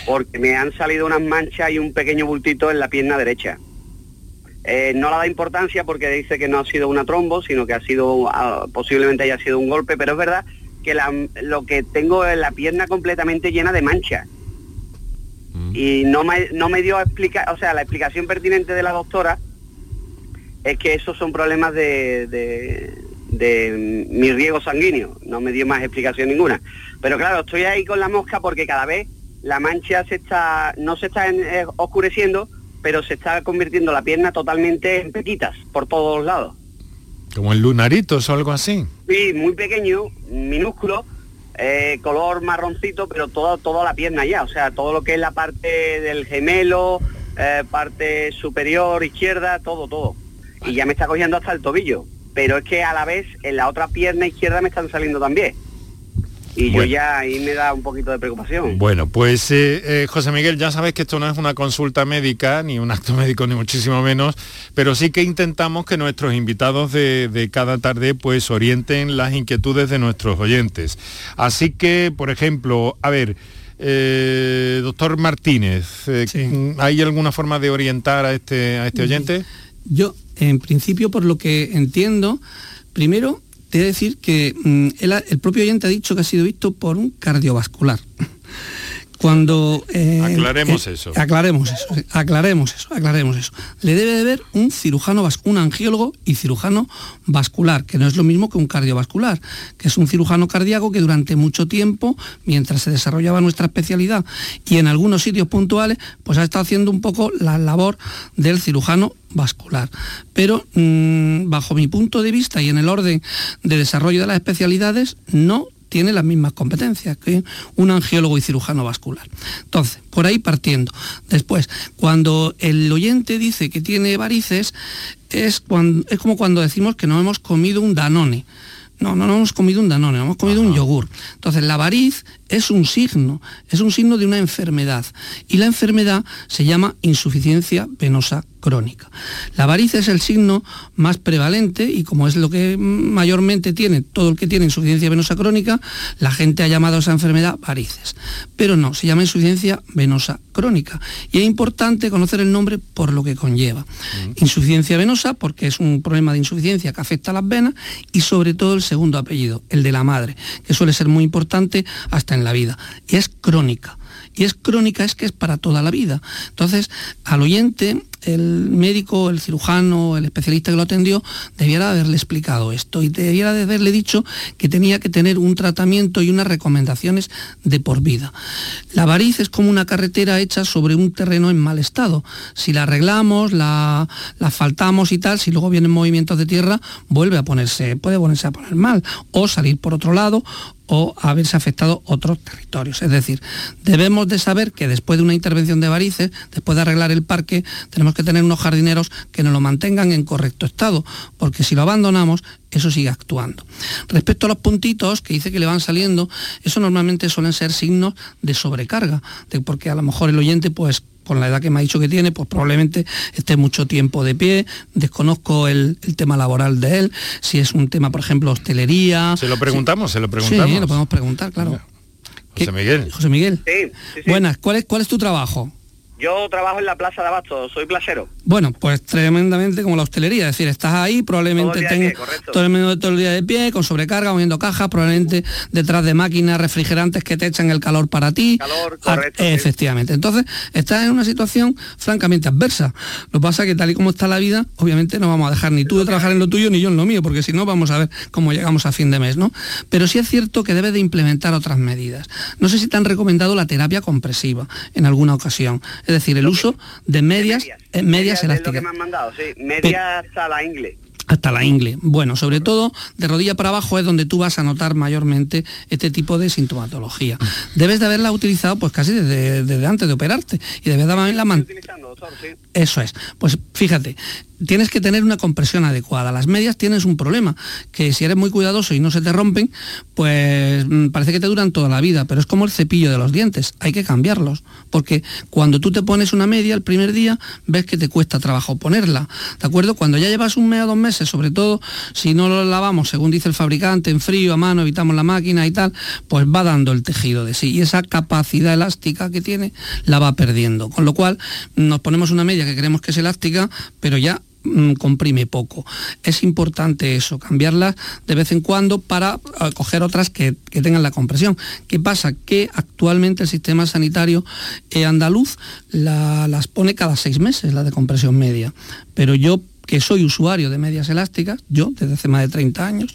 porque me han salido unas manchas y un pequeño bultito en la pierna derecha. Eh, no la da importancia porque dice que no ha sido una trombo, sino que ha sido, ah, posiblemente haya sido un golpe, pero es verdad que la- lo que tengo es la pierna completamente llena de manchas. Y no me, no me dio a explicar, o sea, la explicación pertinente de la doctora es que esos son problemas de, de, de mi riego sanguíneo, no me dio más explicación ninguna. Pero claro, estoy ahí con la mosca porque cada vez la mancha se está, no se está en- eh, oscureciendo, pero se está convirtiendo la pierna totalmente en pequitas por todos lados. Como en lunaritos o algo así. Sí, muy pequeño, minúsculo, eh, color marroncito, pero toda, toda la pierna ya, o sea, todo lo que es la parte del gemelo, eh, parte superior, izquierda, todo, todo. Y ya me está cogiendo hasta el tobillo. Pero es que a la vez en la otra pierna izquierda me están saliendo también. Y Bueno. yo ya ahí me da un poquito de preocupación. Bueno, pues eh, eh, José Miguel, ya sabes que esto no es una consulta médica, ni un acto médico, ni muchísimo menos, pero sí que intentamos que nuestros invitados de, de cada tarde pues orienten las inquietudes de nuestros oyentes. Así que, por ejemplo, a ver, eh, doctor Martínez, eh, ¿hay alguna forma de orientar a este, a este oyente? Yo, en principio, por lo que entiendo, primero te he de decir que mm, ha- el propio oyente ha dicho que ha sido visto por un cardiovascular. Cuando... eh, Aclaremos eh, eso. Aclaremos eso, aclaremos eso, aclaremos eso. Le debe de ver un cirujano, un angiólogo y cirujano vascular, que no es lo mismo que un cardiovascular, que es un cirujano cardíaco que durante mucho tiempo, mientras se desarrollaba nuestra especialidad y en algunos sitios puntuales, pues ha estado haciendo un poco la labor del cirujano vascular. Pero mm, bajo mi punto de vista y en el orden de desarrollo de las especialidades, no tiene las mismas competencias que un angiólogo y cirujano vascular. Entonces, por ahí partiendo. Después, cuando el oyente dice que tiene varices, es, cuando, es como cuando decimos que no hemos comido un danone. No, no, no hemos comido un danone, no hemos comido un yogur. Entonces, la variz es un signo, es un signo de una enfermedad. Y la enfermedad se llama insuficiencia venosa crónica. La variz es el signo más prevalente y como es lo que mayormente tiene todo el que tiene insuficiencia venosa crónica, la gente ha llamado a esa enfermedad varices. Pero no, se llama insuficiencia venosa crónica. Y es importante conocer el nombre por lo que conlleva. Insuficiencia venosa porque es un problema de insuficiencia que afecta a las venas y sobre todo el segundo apellido, el de la madre, que suele ser muy importante hasta en la vida. Y es crónica. Y es crónica, es que es para toda la vida. Entonces, al oyente, el médico, el cirujano, el especialista que lo atendió, debiera haberle explicado esto y debiera de haberle dicho que tenía que tener un tratamiento y unas recomendaciones de por vida. La variz es como una carretera hecha sobre un terreno en mal estado. Si la arreglamos, la, la asfaltamos y tal, si luego vienen movimientos de tierra, vuelve a ponerse, puede ponerse a poner mal o salir por otro lado o haberse afectado otros territorios. Es decir, debemos de saber que después de una intervención de varices, después de arreglar el parque, tenemos que tener unos jardineros que nos lo mantengan en correcto estado, porque si lo abandonamos, eso sigue actuando. Respecto a los puntitos que dice que le van saliendo, eso normalmente suelen ser signos de sobrecarga, de porque a lo mejor el oyente, pues con la edad que me ha dicho que tiene, pues probablemente esté mucho tiempo de pie, desconozco el, el tema laboral de él, si es un tema, por ejemplo, hostelería. Se lo preguntamos, se lo Sí, preguntamos. lo podemos preguntar, claro. José Miguel. José Miguel. Sí, sí, sí. Buenas, ¿cuál es, ¿cuál es tu trabajo? Yo trabajo en la Plaza de Abasto, soy placero. Bueno, pues tremendamente como la hostelería, es decir, estás ahí, probablemente tengas todo el, medio, todo el día de pie, con sobrecarga, moviendo cajas, probablemente detrás de máquinas refrigerantes que te echan el calor para ti. Calor, Ah, correcto, Efectivamente. Entonces, estás en una situación francamente adversa. Lo que pasa es que tal y como está la vida, obviamente no vamos a dejar ni tú de trabajar en lo tuyo ni yo en lo mío, porque si no vamos a ver cómo llegamos a fin de mes, ¿no? Pero sí es cierto que debes de implementar otras medidas. No sé si te han recomendado la terapia compresiva en alguna ocasión, es decir, el uso de medias, medias Es lo que elásticas. me han mandado, sí. Media sala inglés. Hasta la ingle. Bueno, sobre todo de rodilla para abajo es donde tú vas a notar mayormente este tipo de sintomatología. Debes de haberla utilizado pues casi desde, desde antes de operarte y debes de haberla man- Eso es. Pues fíjate, tienes que tener una compresión adecuada. Las medias tienes un problema, que si eres muy cuidadoso y no se te rompen, pues mm, parece que te duran toda la vida, pero es como el cepillo de los dientes, hay que cambiarlos, porque cuando tú te pones una media el primer día, ves que te cuesta trabajo ponerla, ¿de acuerdo? Cuando ya llevas un mes o dos meses, sobre todo si no lo lavamos, según dice el fabricante, en frío, a mano, evitamos la máquina y tal, pues va dando el tejido de sí, y esa capacidad elástica que tiene la va perdiendo, con lo cual nos ponemos una media que creemos que es elástica, pero ya comprime poco. Es importante eso, cambiarlas de vez en cuando para eh, coger otras que, que tengan la compresión. ¿Qué pasa? Que actualmente el sistema sanitario eh, andaluz la- las pone cada seis meses, la de compresión media. Pero yo que soy usuario de medias elásticas, yo desde hace más de 30 años,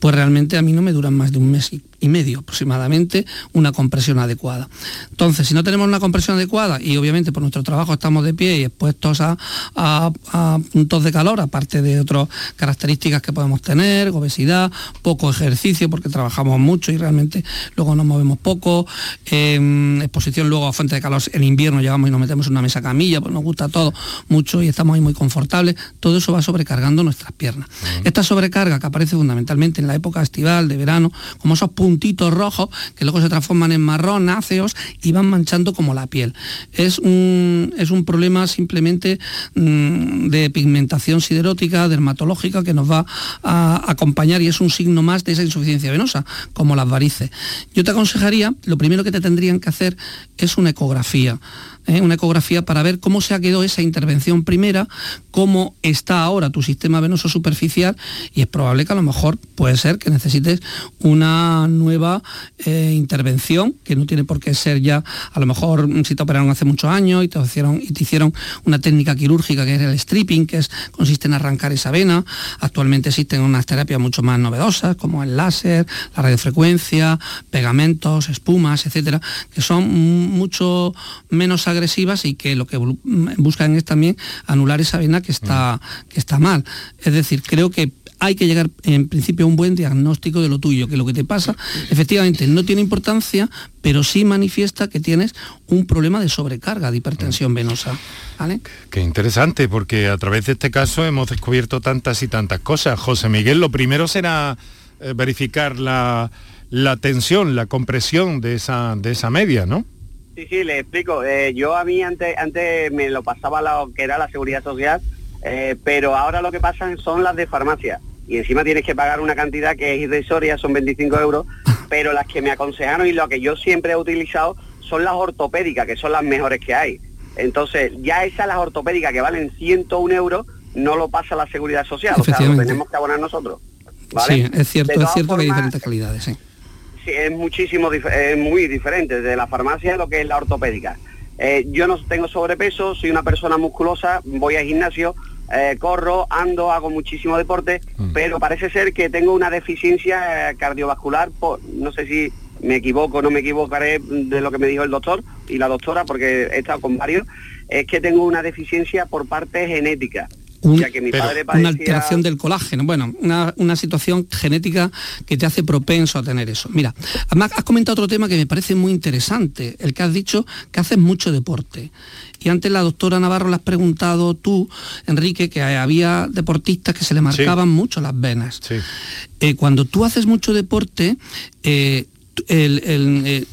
pues realmente a mí no me duran más de un mes y, y medio aproximadamente una compresión adecuada. Entonces, si no tenemos una compresión adecuada y obviamente por nuestro trabajo estamos de pie y expuestos a, a- a puntos de calor, aparte de otras características que podemos tener, obesidad, poco ejercicio porque trabajamos mucho y realmente luego nos movemos poco, eh, exposición luego a fuente de calor en invierno llegamos y nos metemos en una mesa camilla, pues nos gusta todo mucho y estamos ahí muy confortables, todo eso va sobrecargando nuestras piernas. Esta sobrecarga que aparece fundamentalmente en la época estival, de verano, como esos puntitos rojos que luego se transforman en marrón, áceos y van manchando como la piel. Es un, es un problema simplemente mm, de pigmentación siderótica, dermatológica, que nos va a acompañar y es un signo más de esa insuficiencia venosa, como las varices. Yo te aconsejaría, lo primero que te tendrían que hacer es una ecografía. ¿Eh? una ecografía para ver cómo se ha quedado esa intervención primera, cómo está ahora tu sistema venoso superficial y es probable que a lo mejor puede ser que necesites una nueva eh, intervención, que no tiene por qué ser ya, a lo mejor mm, si te operaron hace muchos años y te hicieron, y te hicieron una técnica quirúrgica que es el stripping, que es, consiste en arrancar esa vena. Actualmente existen unas terapias mucho más novedosas, como el láser, la radiofrecuencia, pegamentos, espumas, etcétera, que son mucho menos agresivas y que lo que mm, buscan es también anular esa vena que está, que está mal. Es decir, creo que hay que llegar en principio a un buen diagnóstico de lo tuyo, que lo que te pasa efectivamente no tiene importancia, pero sí manifiesta que tienes un problema de sobrecarga de hipertensión venosa. ¿vale? Qué interesante, porque a través de este caso hemos descubierto tantas y tantas cosas. José Miguel, lo primero será eh, verificar la, la tensión, la compresión de esa, de esa media, ¿no? Sí, sí, le explico. Eh, yo a mmí antes, antes me lo pasaba lo que era la seguridad social, eh, pero ahora lo que pasan son las de farmacia. Y encima tienes que pagar una cantidad que es irrisoria, son 25 euros, pero las que me aconsejaron y lo que yo siempre he utilizado son las ortopédicas, que son las mejores que hay. Entonces, ya esas las ortopédicas que valen 101 euros, no lo pasa la seguridad social, o sea, lo tenemos que abonar nosotros. ¿vale? Sí, es cierto, es cierto que hay diferentes calidades. sí. Es muchísimo, es muy diferente de la farmacia a lo que es la ortopédica. Eh, yo no tengo sobrepeso, soy una persona musculosa, voy al gimnasio, eh, corro, ando, hago muchísimo deporte, pero parece ser que tengo una deficiencia eh, cardiovascular, por- no sé si me equivoco, no me equivocaré de lo que me dijo el doctor y la doctora, porque he estado con varios, es que tengo una deficiencia por parte genética. Un- ya que mi padre una alteración del colágeno, bueno, una, una situación genética que te hace propenso a tener eso. Mira, además has comentado otro tema que me parece muy interesante, el que has dicho que haces mucho deporte. Y antes la doctora Navarro le has preguntado tú, Enrique, que había deportistas que se le marcaban mucho las venas. Eh, cuando tú haces mucho deporte, eh, eh,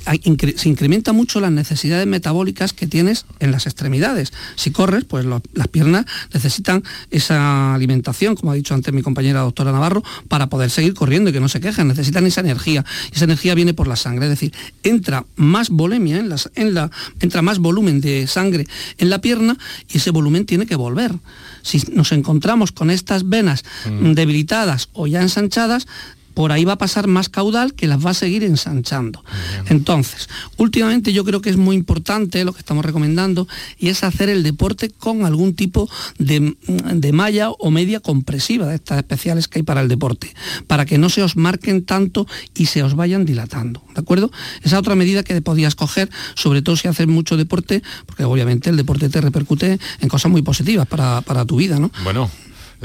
se incrementa mucho las necesidades metabólicas que tienes en las extremidades. Si corres, pues las piernas necesitan esa alimentación, como ha dicho antes mi compañera doctora Navarro, para poder seguir corriendo y que no se quejen, necesitan esa energía. Esa energía viene por la sangre, es decir, entra más volemia en, en la, entra más volumen de sangre en la pierna y ese volumen tiene que volver. Si nos encontramos con estas venas mm. debilitadas o ya ensanchadas, por ahí va a pasar más caudal que las va a seguir ensanchando. Entonces, últimamente yo creo que es muy importante lo que estamos recomendando y es hacer el deporte con algún tipo de, de malla o media compresiva de estas especiales que hay para el deporte, para que no se os marquen tanto y se os vayan dilatando. ¿De acuerdo? Esa otra medida que podías coger, sobre todo si haces mucho deporte, porque obviamente el deporte te repercute en cosas muy positivas para, para tu vida, ¿no? Bueno,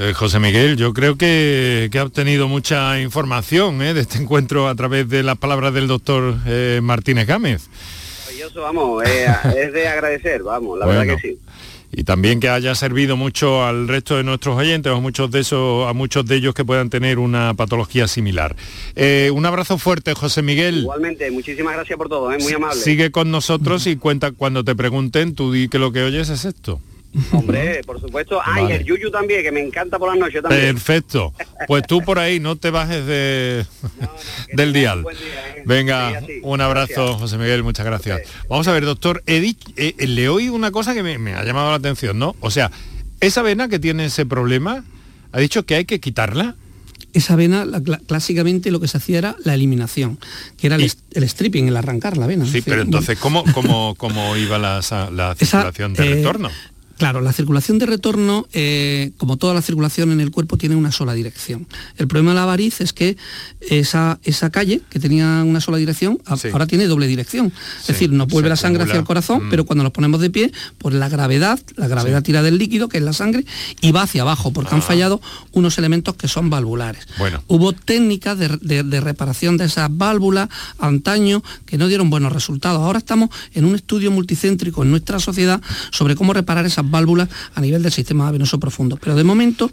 eh, José Miguel, yo creo que, ha obtenido mucha información eh, de este encuentro a través de las palabras del doctor eh, Martínez Gámez. Maravilloso, vamos, es de agradecer, vamos, la verdad que sí. Y también que haya servido mucho al resto de nuestros oyentes, a muchos de esos, a muchos de ellos que puedan tener una patología similar. un abrazo fuerte, José Miguel. Igualmente, muchísimas gracias por todo, muy amable. Sigue con nosotros y cuenta cuando te pregunten, tú di que lo que oyes es esto. Hombre, por supuesto. Ah, y el yuyu también, que me encanta por las noches también. Perfecto. Pues tú por ahí no te bajes de, del dial. ¿eh? Venga, un abrazo, José Miguel, muchas gracias. Vamos a ver, doctor, he eh, le oí una cosa que me, ha llamado la atención, ¿no? O sea, esa vena que tiene ese problema, ha dicho que hay que quitarla esa vena clásicamente lo que se hacía era la eliminación, que era el, stripping, el arrancar la vena. Sí, pero entonces, ¿cómo, cómo, cómo iba la, la circulación de eh, retorno? Claro, la circulación de retorno, eh, como toda la circulación en el cuerpo, tiene una sola dirección. El problema de la variz es que esa, esa calle, que tenía una sola dirección, ahora tiene doble dirección. Es decir, no vuelve la sangre hacia el corazón, mm. pero cuando nos ponemos de pie, por la gravedad, la gravedad tira del líquido, que es la sangre, y va hacia abajo, porque han ah. fallado unos elementos que son valvulares. Bueno. Hubo técnicas de, reparación de esas válvulas antaño que no dieron buenos resultados. Ahora estamos en un estudio multicéntrico en nuestra sociedad sobre cómo reparar esas válvulas a nivel del sistema venoso profundo. Pero de momento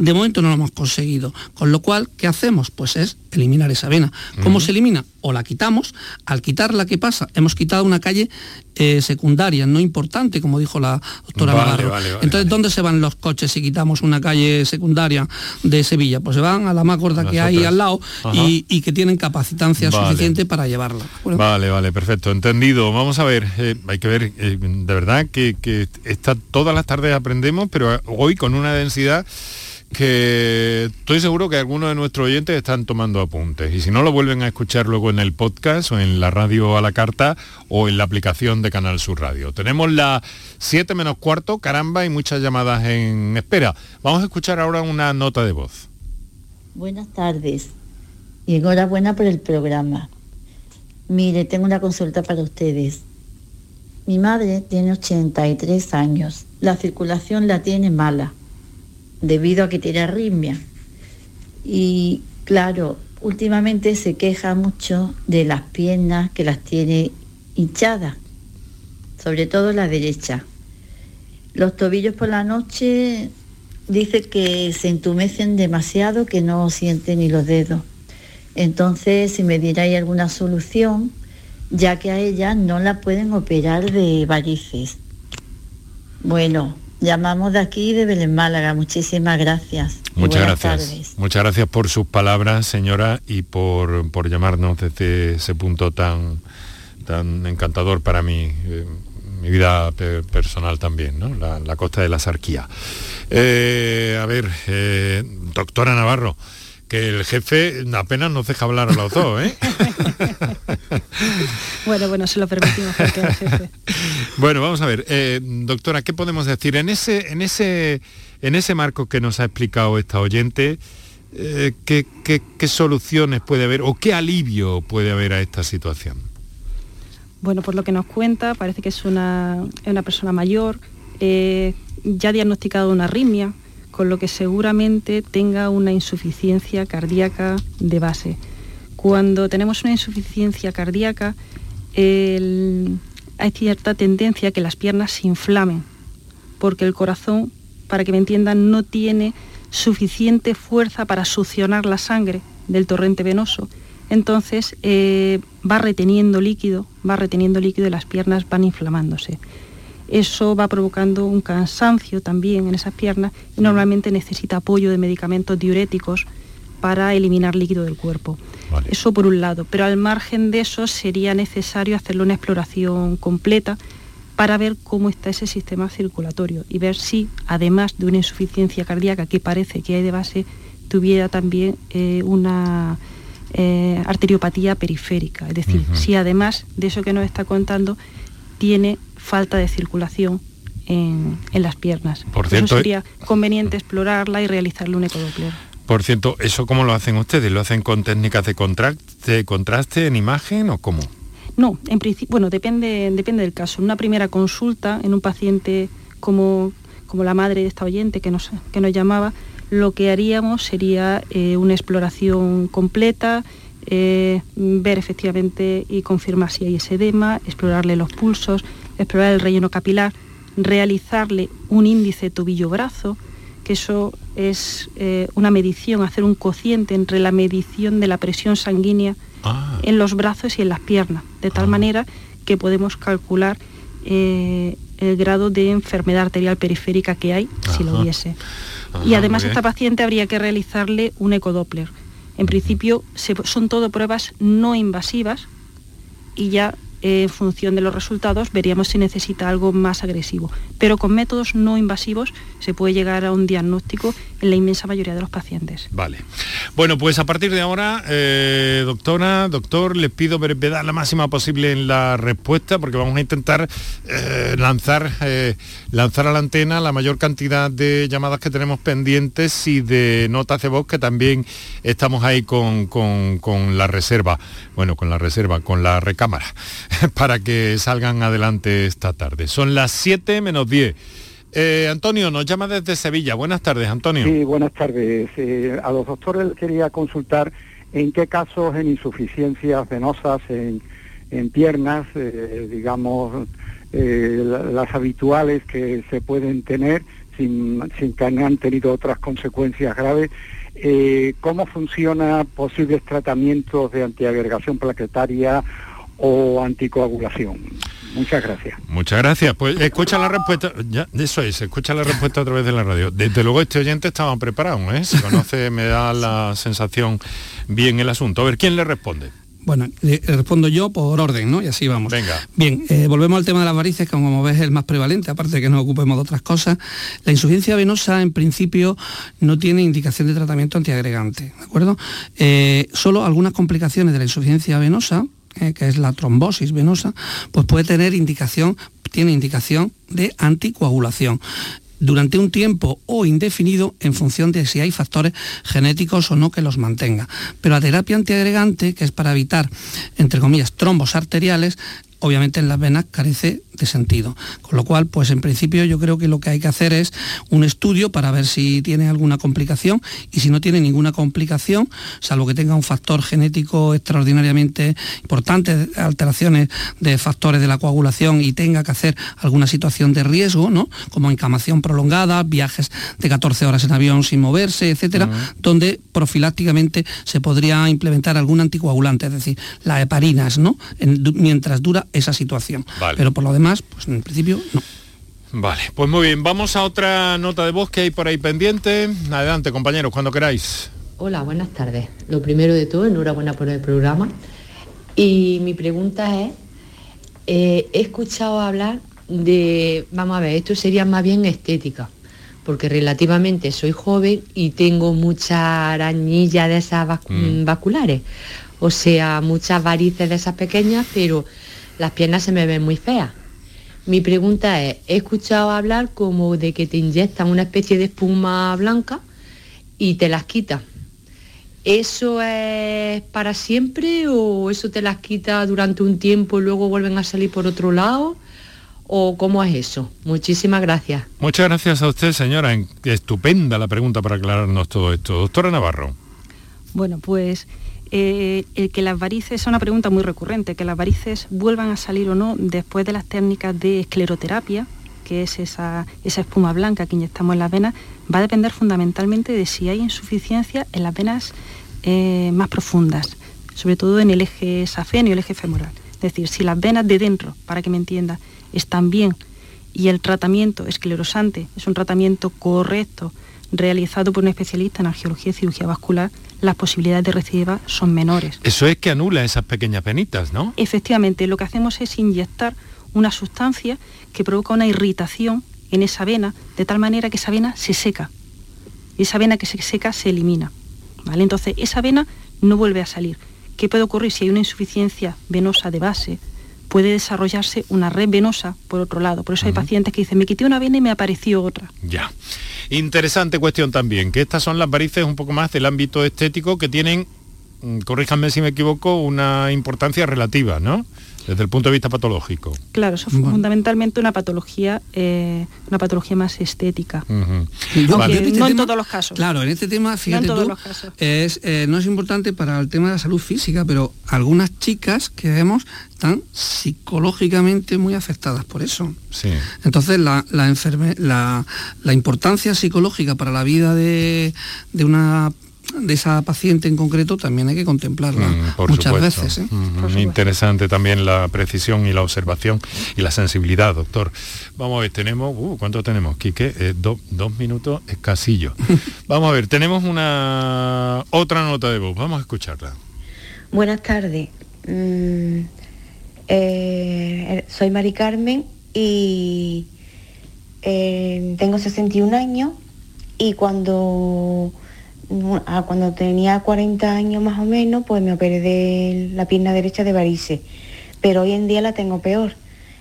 de momento no lo hemos conseguido. Con lo cual, ¿qué hacemos? Pues es eliminar esa vena. ¿Cómo se elimina? O la quitamos. Al quitarla, ¿qué pasa? Hemos quitado una calle eh, secundaria, no importante, como dijo la doctora Navarro. Entonces, ¿dónde se van los coches si quitamos una calle secundaria de Sevilla? Pues se van a la más gorda que hay al lado y, que tienen capacitancia suficiente para llevarla. Vale, vale, perfecto. Entendido. Vamos a ver, eh, hay que ver, eh, de verdad que, que está, todas las tardes aprendemos, pero hoy con una densidad que estoy seguro que algunos de nuestros oyentes están tomando apuntes y si no lo vuelven a escuchar luego en el podcast o en la radio a la carta o en la aplicación de Canal Sur Radio. Tenemos las 7 menos cuarto, caramba, y muchas llamadas en espera. Vamos a escuchar ahora una nota de voz. Buenas tardes y enhorabuena por el programa. Mire, tengo una consulta para ustedes. Mi madre tiene 83 años. La circulación la tiene mala debido a que tiene arritmia. Y claro, últimamente se queja mucho de las piernas que las tiene hinchadas, sobre todo la derecha. Los tobillos por la noche dice que se entumecen demasiado, que no siente ni los dedos. Entonces, si me dierais alguna solución, ya que a ella no la pueden operar de varices. Bueno, Llamamos de aquí, de Belén Málaga. Muchísimas gracias. Muchas gracias. Muchas gracias por sus palabras, señora, y por, por llamarnos desde ese punto tan, tan encantador para mí. Eh, mi vida personal también, ¿no? La, costa de la Sarquía. Eh, a ver, eh, doctora Navarro, que el jefe apenas nos deja hablar a los dos, ¿eh? bueno, bueno, se lo permitimos porque el jefe. Bueno, vamos a ver, eh, doctora, ¿qué podemos decir? En ese, en, ese, en ese marco que nos ha explicado esta oyente, eh, ¿qué, soluciones puede haber o qué alivio puede haber a esta situación? Bueno, por lo que nos cuenta, parece que es una, una persona mayor, eh, ya diagnosticado una arritmia, con lo que seguramente tenga una insuficiencia cardíaca de base. Cuando tenemos una insuficiencia cardíaca, hay cierta tendencia a que las piernas se inflamen, porque el corazón, para que me entiendan, no tiene suficiente fuerza para succionar la sangre del torrente venoso. Entonces eh, va reteniendo líquido, va reteniendo líquido y las piernas van inflamándose. Eso va provocando un cansancio también en esas piernas y normalmente necesita apoyo de medicamentos diuréticos para eliminar líquido del cuerpo. Eso por un lado, pero al margen de eso sería necesario hacerle una exploración completa para ver cómo está ese sistema circulatorio y ver si, además de una insuficiencia cardíaca que parece que hay de base, tuviera también eh, una eh, arteriopatía periférica. Es decir, si además de eso que nos está contando, tiene falta de circulación en, las piernas. Por cierto, eso sería conveniente explorarla y realizarle un ecodoppler. Por cierto, ¿eso cómo lo hacen ustedes? ¿Lo hacen con técnicas de contraste, contraste en imagen o cómo? No, en principio, bueno, depende, depende del caso. En una primera consulta, en un paciente como, como la madre de esta oyente que nos, que nos llamaba, lo que haríamos sería eh, una exploración completa, eh, ver efectivamente y confirmar si hay ese edema, explorarle los pulsos, explorar el relleno capilar, realizarle un índice tobillo-brazo, que eso es eh, una medición, hacer un cociente entre la medición de la presión sanguínea ah. en los brazos y en las piernas, de tal ah. manera que podemos calcular el grado de enfermedad arterial periférica que hay, si lo hubiese y además a esta paciente habría que realizarle un ecodoppler. En principio son todo pruebas no invasivas y ya en función de los resultados veríamos si necesita algo más agresivo. Pero con métodos no invasivos se puede llegar a un diagnóstico en la inmensa mayoría de los pacientes. Vale. Bueno, pues a partir de ahora, eh, doctora, doctor, les pido brevedad la máxima posible en la respuesta porque vamos a intentar eh, lanzar, eh, lanzar a la antena la mayor cantidad de llamadas que tenemos pendientes y de notas de voz que también estamos ahí con, con la reserva. Bueno, con la reserva, con la recámara. para que salgan adelante esta tarde. Son las 7 menos 10. Eh, Antonio, nos llama desde Sevilla. Buenas tardes, Antonio. Sí, buenas tardes. A los doctores quería consultar en qué casos en insuficiencias venosas en, piernas, eh, digamos, las habituales que se pueden tener sin, sin que hayan tenido otras consecuencias graves, cómo funciona posibles tratamientos de antiagregación plaquetaria o anticoagulación. Muchas gracias. Muchas gracias. Pues escucha la respuesta, ya, eso es, escucha la respuesta a través de la radio. Desde luego este oyente estaba preparado, ¿eh? Se conoce, me da la sensación bien el asunto. A ver, ¿quién le responde? Bueno, respondo yo por orden, ¿no? Y así vamos. Venga. Bien, eh, volvemos al tema de las varices, que como ves es el más prevalente, aparte de que nos ocupemos de otras cosas. La insuficiencia venosa, en principio, no tiene indicación de tratamiento antiagregante, ¿de acuerdo? Eh, solo algunas complicaciones de la insuficiencia venosa, eh, que es la trombosis venosa, pues puede tener indicación, tiene indicación de anticoagulación durante un tiempo o indefinido en función de si hay factores genéticos o no que los mantenga. Pero la terapia antiagregante, que es para evitar, entre comillas, trombos arteriales, obviamente en las venas carece de sentido. Con lo cual, pues en principio yo creo que lo que hay que hacer es un estudio para ver si tiene alguna complicación y si no tiene ninguna complicación, salvo que tenga un factor genético extraordinariamente importante, alteraciones de factores de la coagulación y tenga que hacer alguna situación de riesgo, ¿no? Como encamación prolongada, viajes de 14 horas en avión sin moverse, etcétera, donde profilácticamente se podría implementar algún anticoagulante, es decir, la heparinas, ¿no? mientras dura esa situación. Pero por lo demás, pues en principio no. Vale, pues muy bien, vamos a otra nota de voz que hay por ahí pendiente. Adelante, compañeros, cuando queráis. Hola, buenas tardes. Lo primero de todo, enhorabuena por el programa. Y mi pregunta es, eh, he escuchado hablar de, vamos a ver, esto sería más bien estética, porque relativamente soy joven y tengo mucha arañilla de esas mm. vasculares, o sea, muchas varices de esas pequeñas, pero las piernas se me ven muy feas. Mi pregunta es, he escuchado hablar como de que te inyectan una especie de espuma blanca y te las quita. ¿Eso es para siempre o eso te las quita durante un tiempo y luego vuelven a salir por otro lado? ¿O cómo es eso? Muchísimas gracias. Muchas gracias a usted, señora. Estupenda la pregunta para aclararnos todo esto. Doctora Navarro. Bueno, pues eh, el que las varices, es una pregunta muy recurrente, que las varices vuelvan a salir o no después de las técnicas de escleroterapia, que es esa, espuma blanca que inyectamos en las venas, va a depender fundamentalmente de si hay insuficiencia en las venas eh, más profundas. sobre todo en el eje safenio y el eje femoral. Es decir, si las venas de dentro, para que me entienda, están bien y el tratamiento esclerosante es un tratamiento correcto realizado por un especialista en angiología y cirugía vascular, las posibilidades de recidiva son menores. Eso es que anula esas pequeñas penitas, ¿no? Efectivamente, lo que hacemos es inyectar una sustancia que provoca una irritación en esa vena, de tal manera que esa vena se seca. Y esa vena que se seca se elimina. ¿vale? Entonces, esa vena no vuelve a salir. ¿Qué puede ocurrir si hay una insuficiencia venosa de base? Puede desarrollarse una red venosa por otro lado. Por eso hay pacientes que dicen, me quité una vena y me apareció otra. Ya. Interesante cuestión también, que estas son las varices un poco más del ámbito estético que tienen, corríjanme si me equivoco, una importancia relativa, ¿no? desde el punto de vista patológico. Claro, eso es fundamentalmente una patología, eh, una patología más estética. Este no en todos los casos. Claro, en este tema, fíjate tú, es, eh, no es importante para el tema de la salud física, pero algunas chicas que vemos están psicológicamente muy afectadas por eso. Sí. Entonces, la, la, la, importancia psicológica para la vida de, de una de esa paciente en concreto también hay que contemplarla mm, muchas veces. ¿eh? Mm, interesante también la precisión y la observación y la sensibilidad, doctor. Vamos a ver, tenemos, uh, ¿cuánto tenemos, Quique? Eh, dos minutos escasillo. Vamos a ver, tenemos una otra nota de voz, vamos a escucharla. Buenas tardes. Mm, eh, soy Mari Carmen y tengo 61 años y cuando cuando tenía 40 años más o menos, pues me operé de la pierna derecha de varices, pero hoy en día la tengo peor.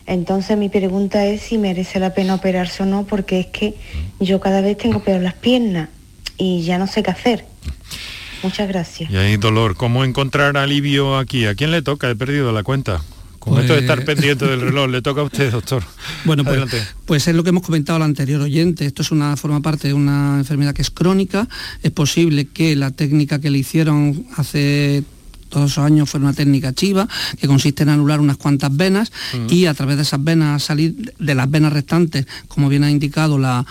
Entonces mi pregunta es si merece la pena operarse o no, porque es que yo cada vez tengo peor las piernas y ya no sé qué hacer. Muchas gracias. Y hay dolor. ¿Cómo encontrar alivio aquí? ¿A quién le toca? He perdido la cuenta. Con esto de estar pues- pendiente del reloj, le toca a usted, doctor. Bueno, pues, pues, es lo que hemos comentado al anterior oyente. Esto es una forma parte de una enfermedad que es crónica. Es posible que la técnica que le hicieron hace todos esos años fue una técnica chiva que consiste en anular unas cuantas venas mm. y a través de esas venas salir de las venas restantes, como bien ha indicado la,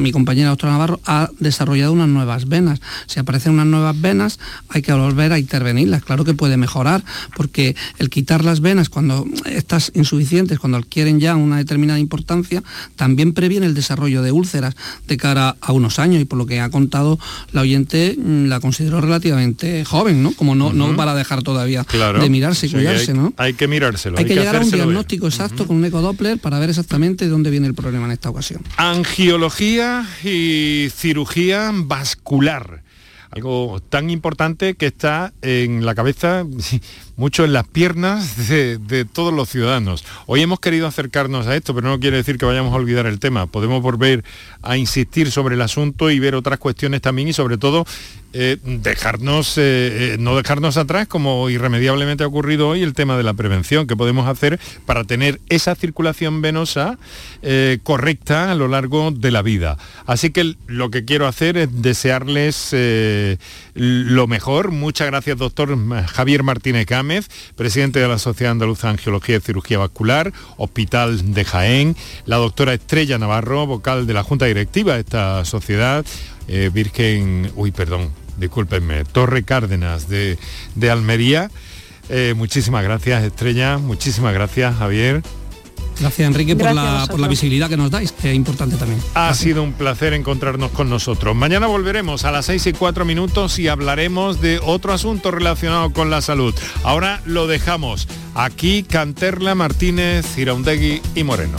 mi compañera doctora Navarro, ha desarrollado unas nuevas venas. Si aparecen unas nuevas venas hay que volver a intervenirlas. Claro que puede mejorar porque el quitar las venas cuando estas insuficientes, cuando adquieren ya una determinada importancia, también previene el desarrollo de úlceras de cara a unos años y por lo que ha contado la oyente mm, la considero relativamente joven, ¿no? Como no, no para dejar todavía de mirarse y cuidarse, ¿no? Hay que mirárselo. Hay, que, llegar a un diagnóstico exacto con un ecodoppler para ver exactamente de dónde viene el problema en esta ocasión. Angiología y cirugía vascular algo tan importante que está en la cabeza, mucho en las piernas de, todos los ciudadanos. Hoy hemos querido acercarnos a esto, pero no quiere decir que vayamos a olvidar el tema. Podemos volver a insistir sobre el asunto y ver otras cuestiones también y sobre todo eh, dejarnos, eh, eh, no dejarnos atrás, como irremediablemente ha ocurrido hoy, el tema de la prevención, que podemos hacer para tener esa circulación venosa correcta a lo largo de la vida. Así que lo que quiero hacer es desearles lo mejor. Muchas gracias, doctor Javier Martínez Gámez, presidente de la Sociedad Andaluza de Angiología y Cirugía Vascular, Hospital de Jaén, la doctora Estrella Navarro, vocal de la Junta Directiva de esta sociedad, Virgen, uy, perdón, discúlpenme, Torre Cárdenas de, Almería. Eh, muchísimas gracias, Estrella. Muchísimas gracias, Javier. Gracias Enrique por, la, visibilidad que nos dais, que es importante también. Ha sido un placer encontrarnos con nosotros. Mañana volveremos a las 6 y 4 minutos y hablaremos de otro asunto relacionado con la salud. Ahora lo dejamos. Aquí Canterla, Martínez, Iraundegui y Moreno.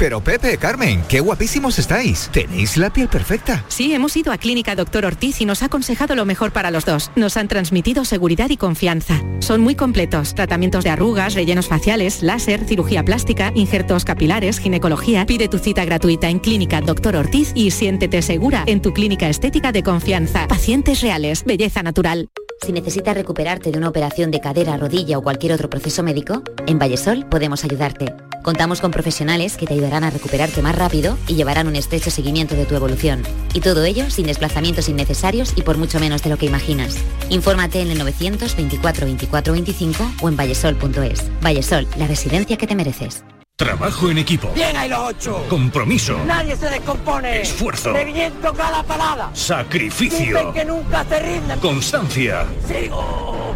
Pero Pepe, Carmen, qué guapísimos estáis. Tenéis la piel perfecta. Sí, hemos ido a Clínica Doctor Ortiz y nos ha aconsejado lo mejor para los dos. Nos han transmitido seguridad y confianza. Son muy completos. Tratamientos de arrugas, rellenos faciales, láser, cirugía plástica, injertos capilares, ginecología. Pide tu cita gratuita en Clínica Doctor Ortiz y siéntete segura en tu clínica estética de confianza. Pacientes reales, belleza natural. Si necesitas recuperarte de una operación de cadera, rodilla o cualquier otro proceso médico, en Vallesol podemos ayudarte. Contamos con profesionales que te ayudarán a recuperarte más rápido y llevarán un estrecho seguimiento de tu evolución. Y todo ello sin desplazamientos innecesarios y por mucho menos de lo que imaginas. Infórmate en el 924 24 25 o en vallesol.es. Vallesol, la residencia que te mereces. Trabajo en equipo. Bien hay los ocho. Compromiso. Nadie se descompone. Esfuerzo. Me viento cada parada. Sacrificio. Dicen que nunca se rinden. Constancia. Sigo.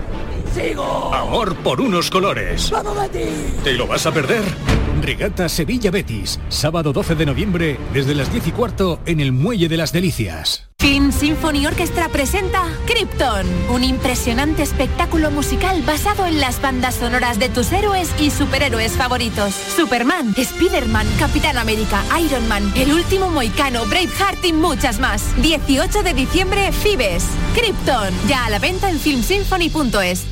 Sigo. Amor por unos colores. ¡Vamos, Betis! ¿Te lo vas a perder? Regata Sevilla Betis, sábado 12 de noviembre, desde las 10 y cuarto, en el Muelle de las Delicias. Film Symphony Orchestra presenta Krypton, un impresionante espectáculo musical basado en las bandas sonoras de tus héroes y superhéroes favoritos. Superman, Spider-Man, Capitán América, Iron Man, El Último Moicano, Braveheart y muchas más. 18 de diciembre, Fibes. Krypton, ya a la venta en filmsymphony.es.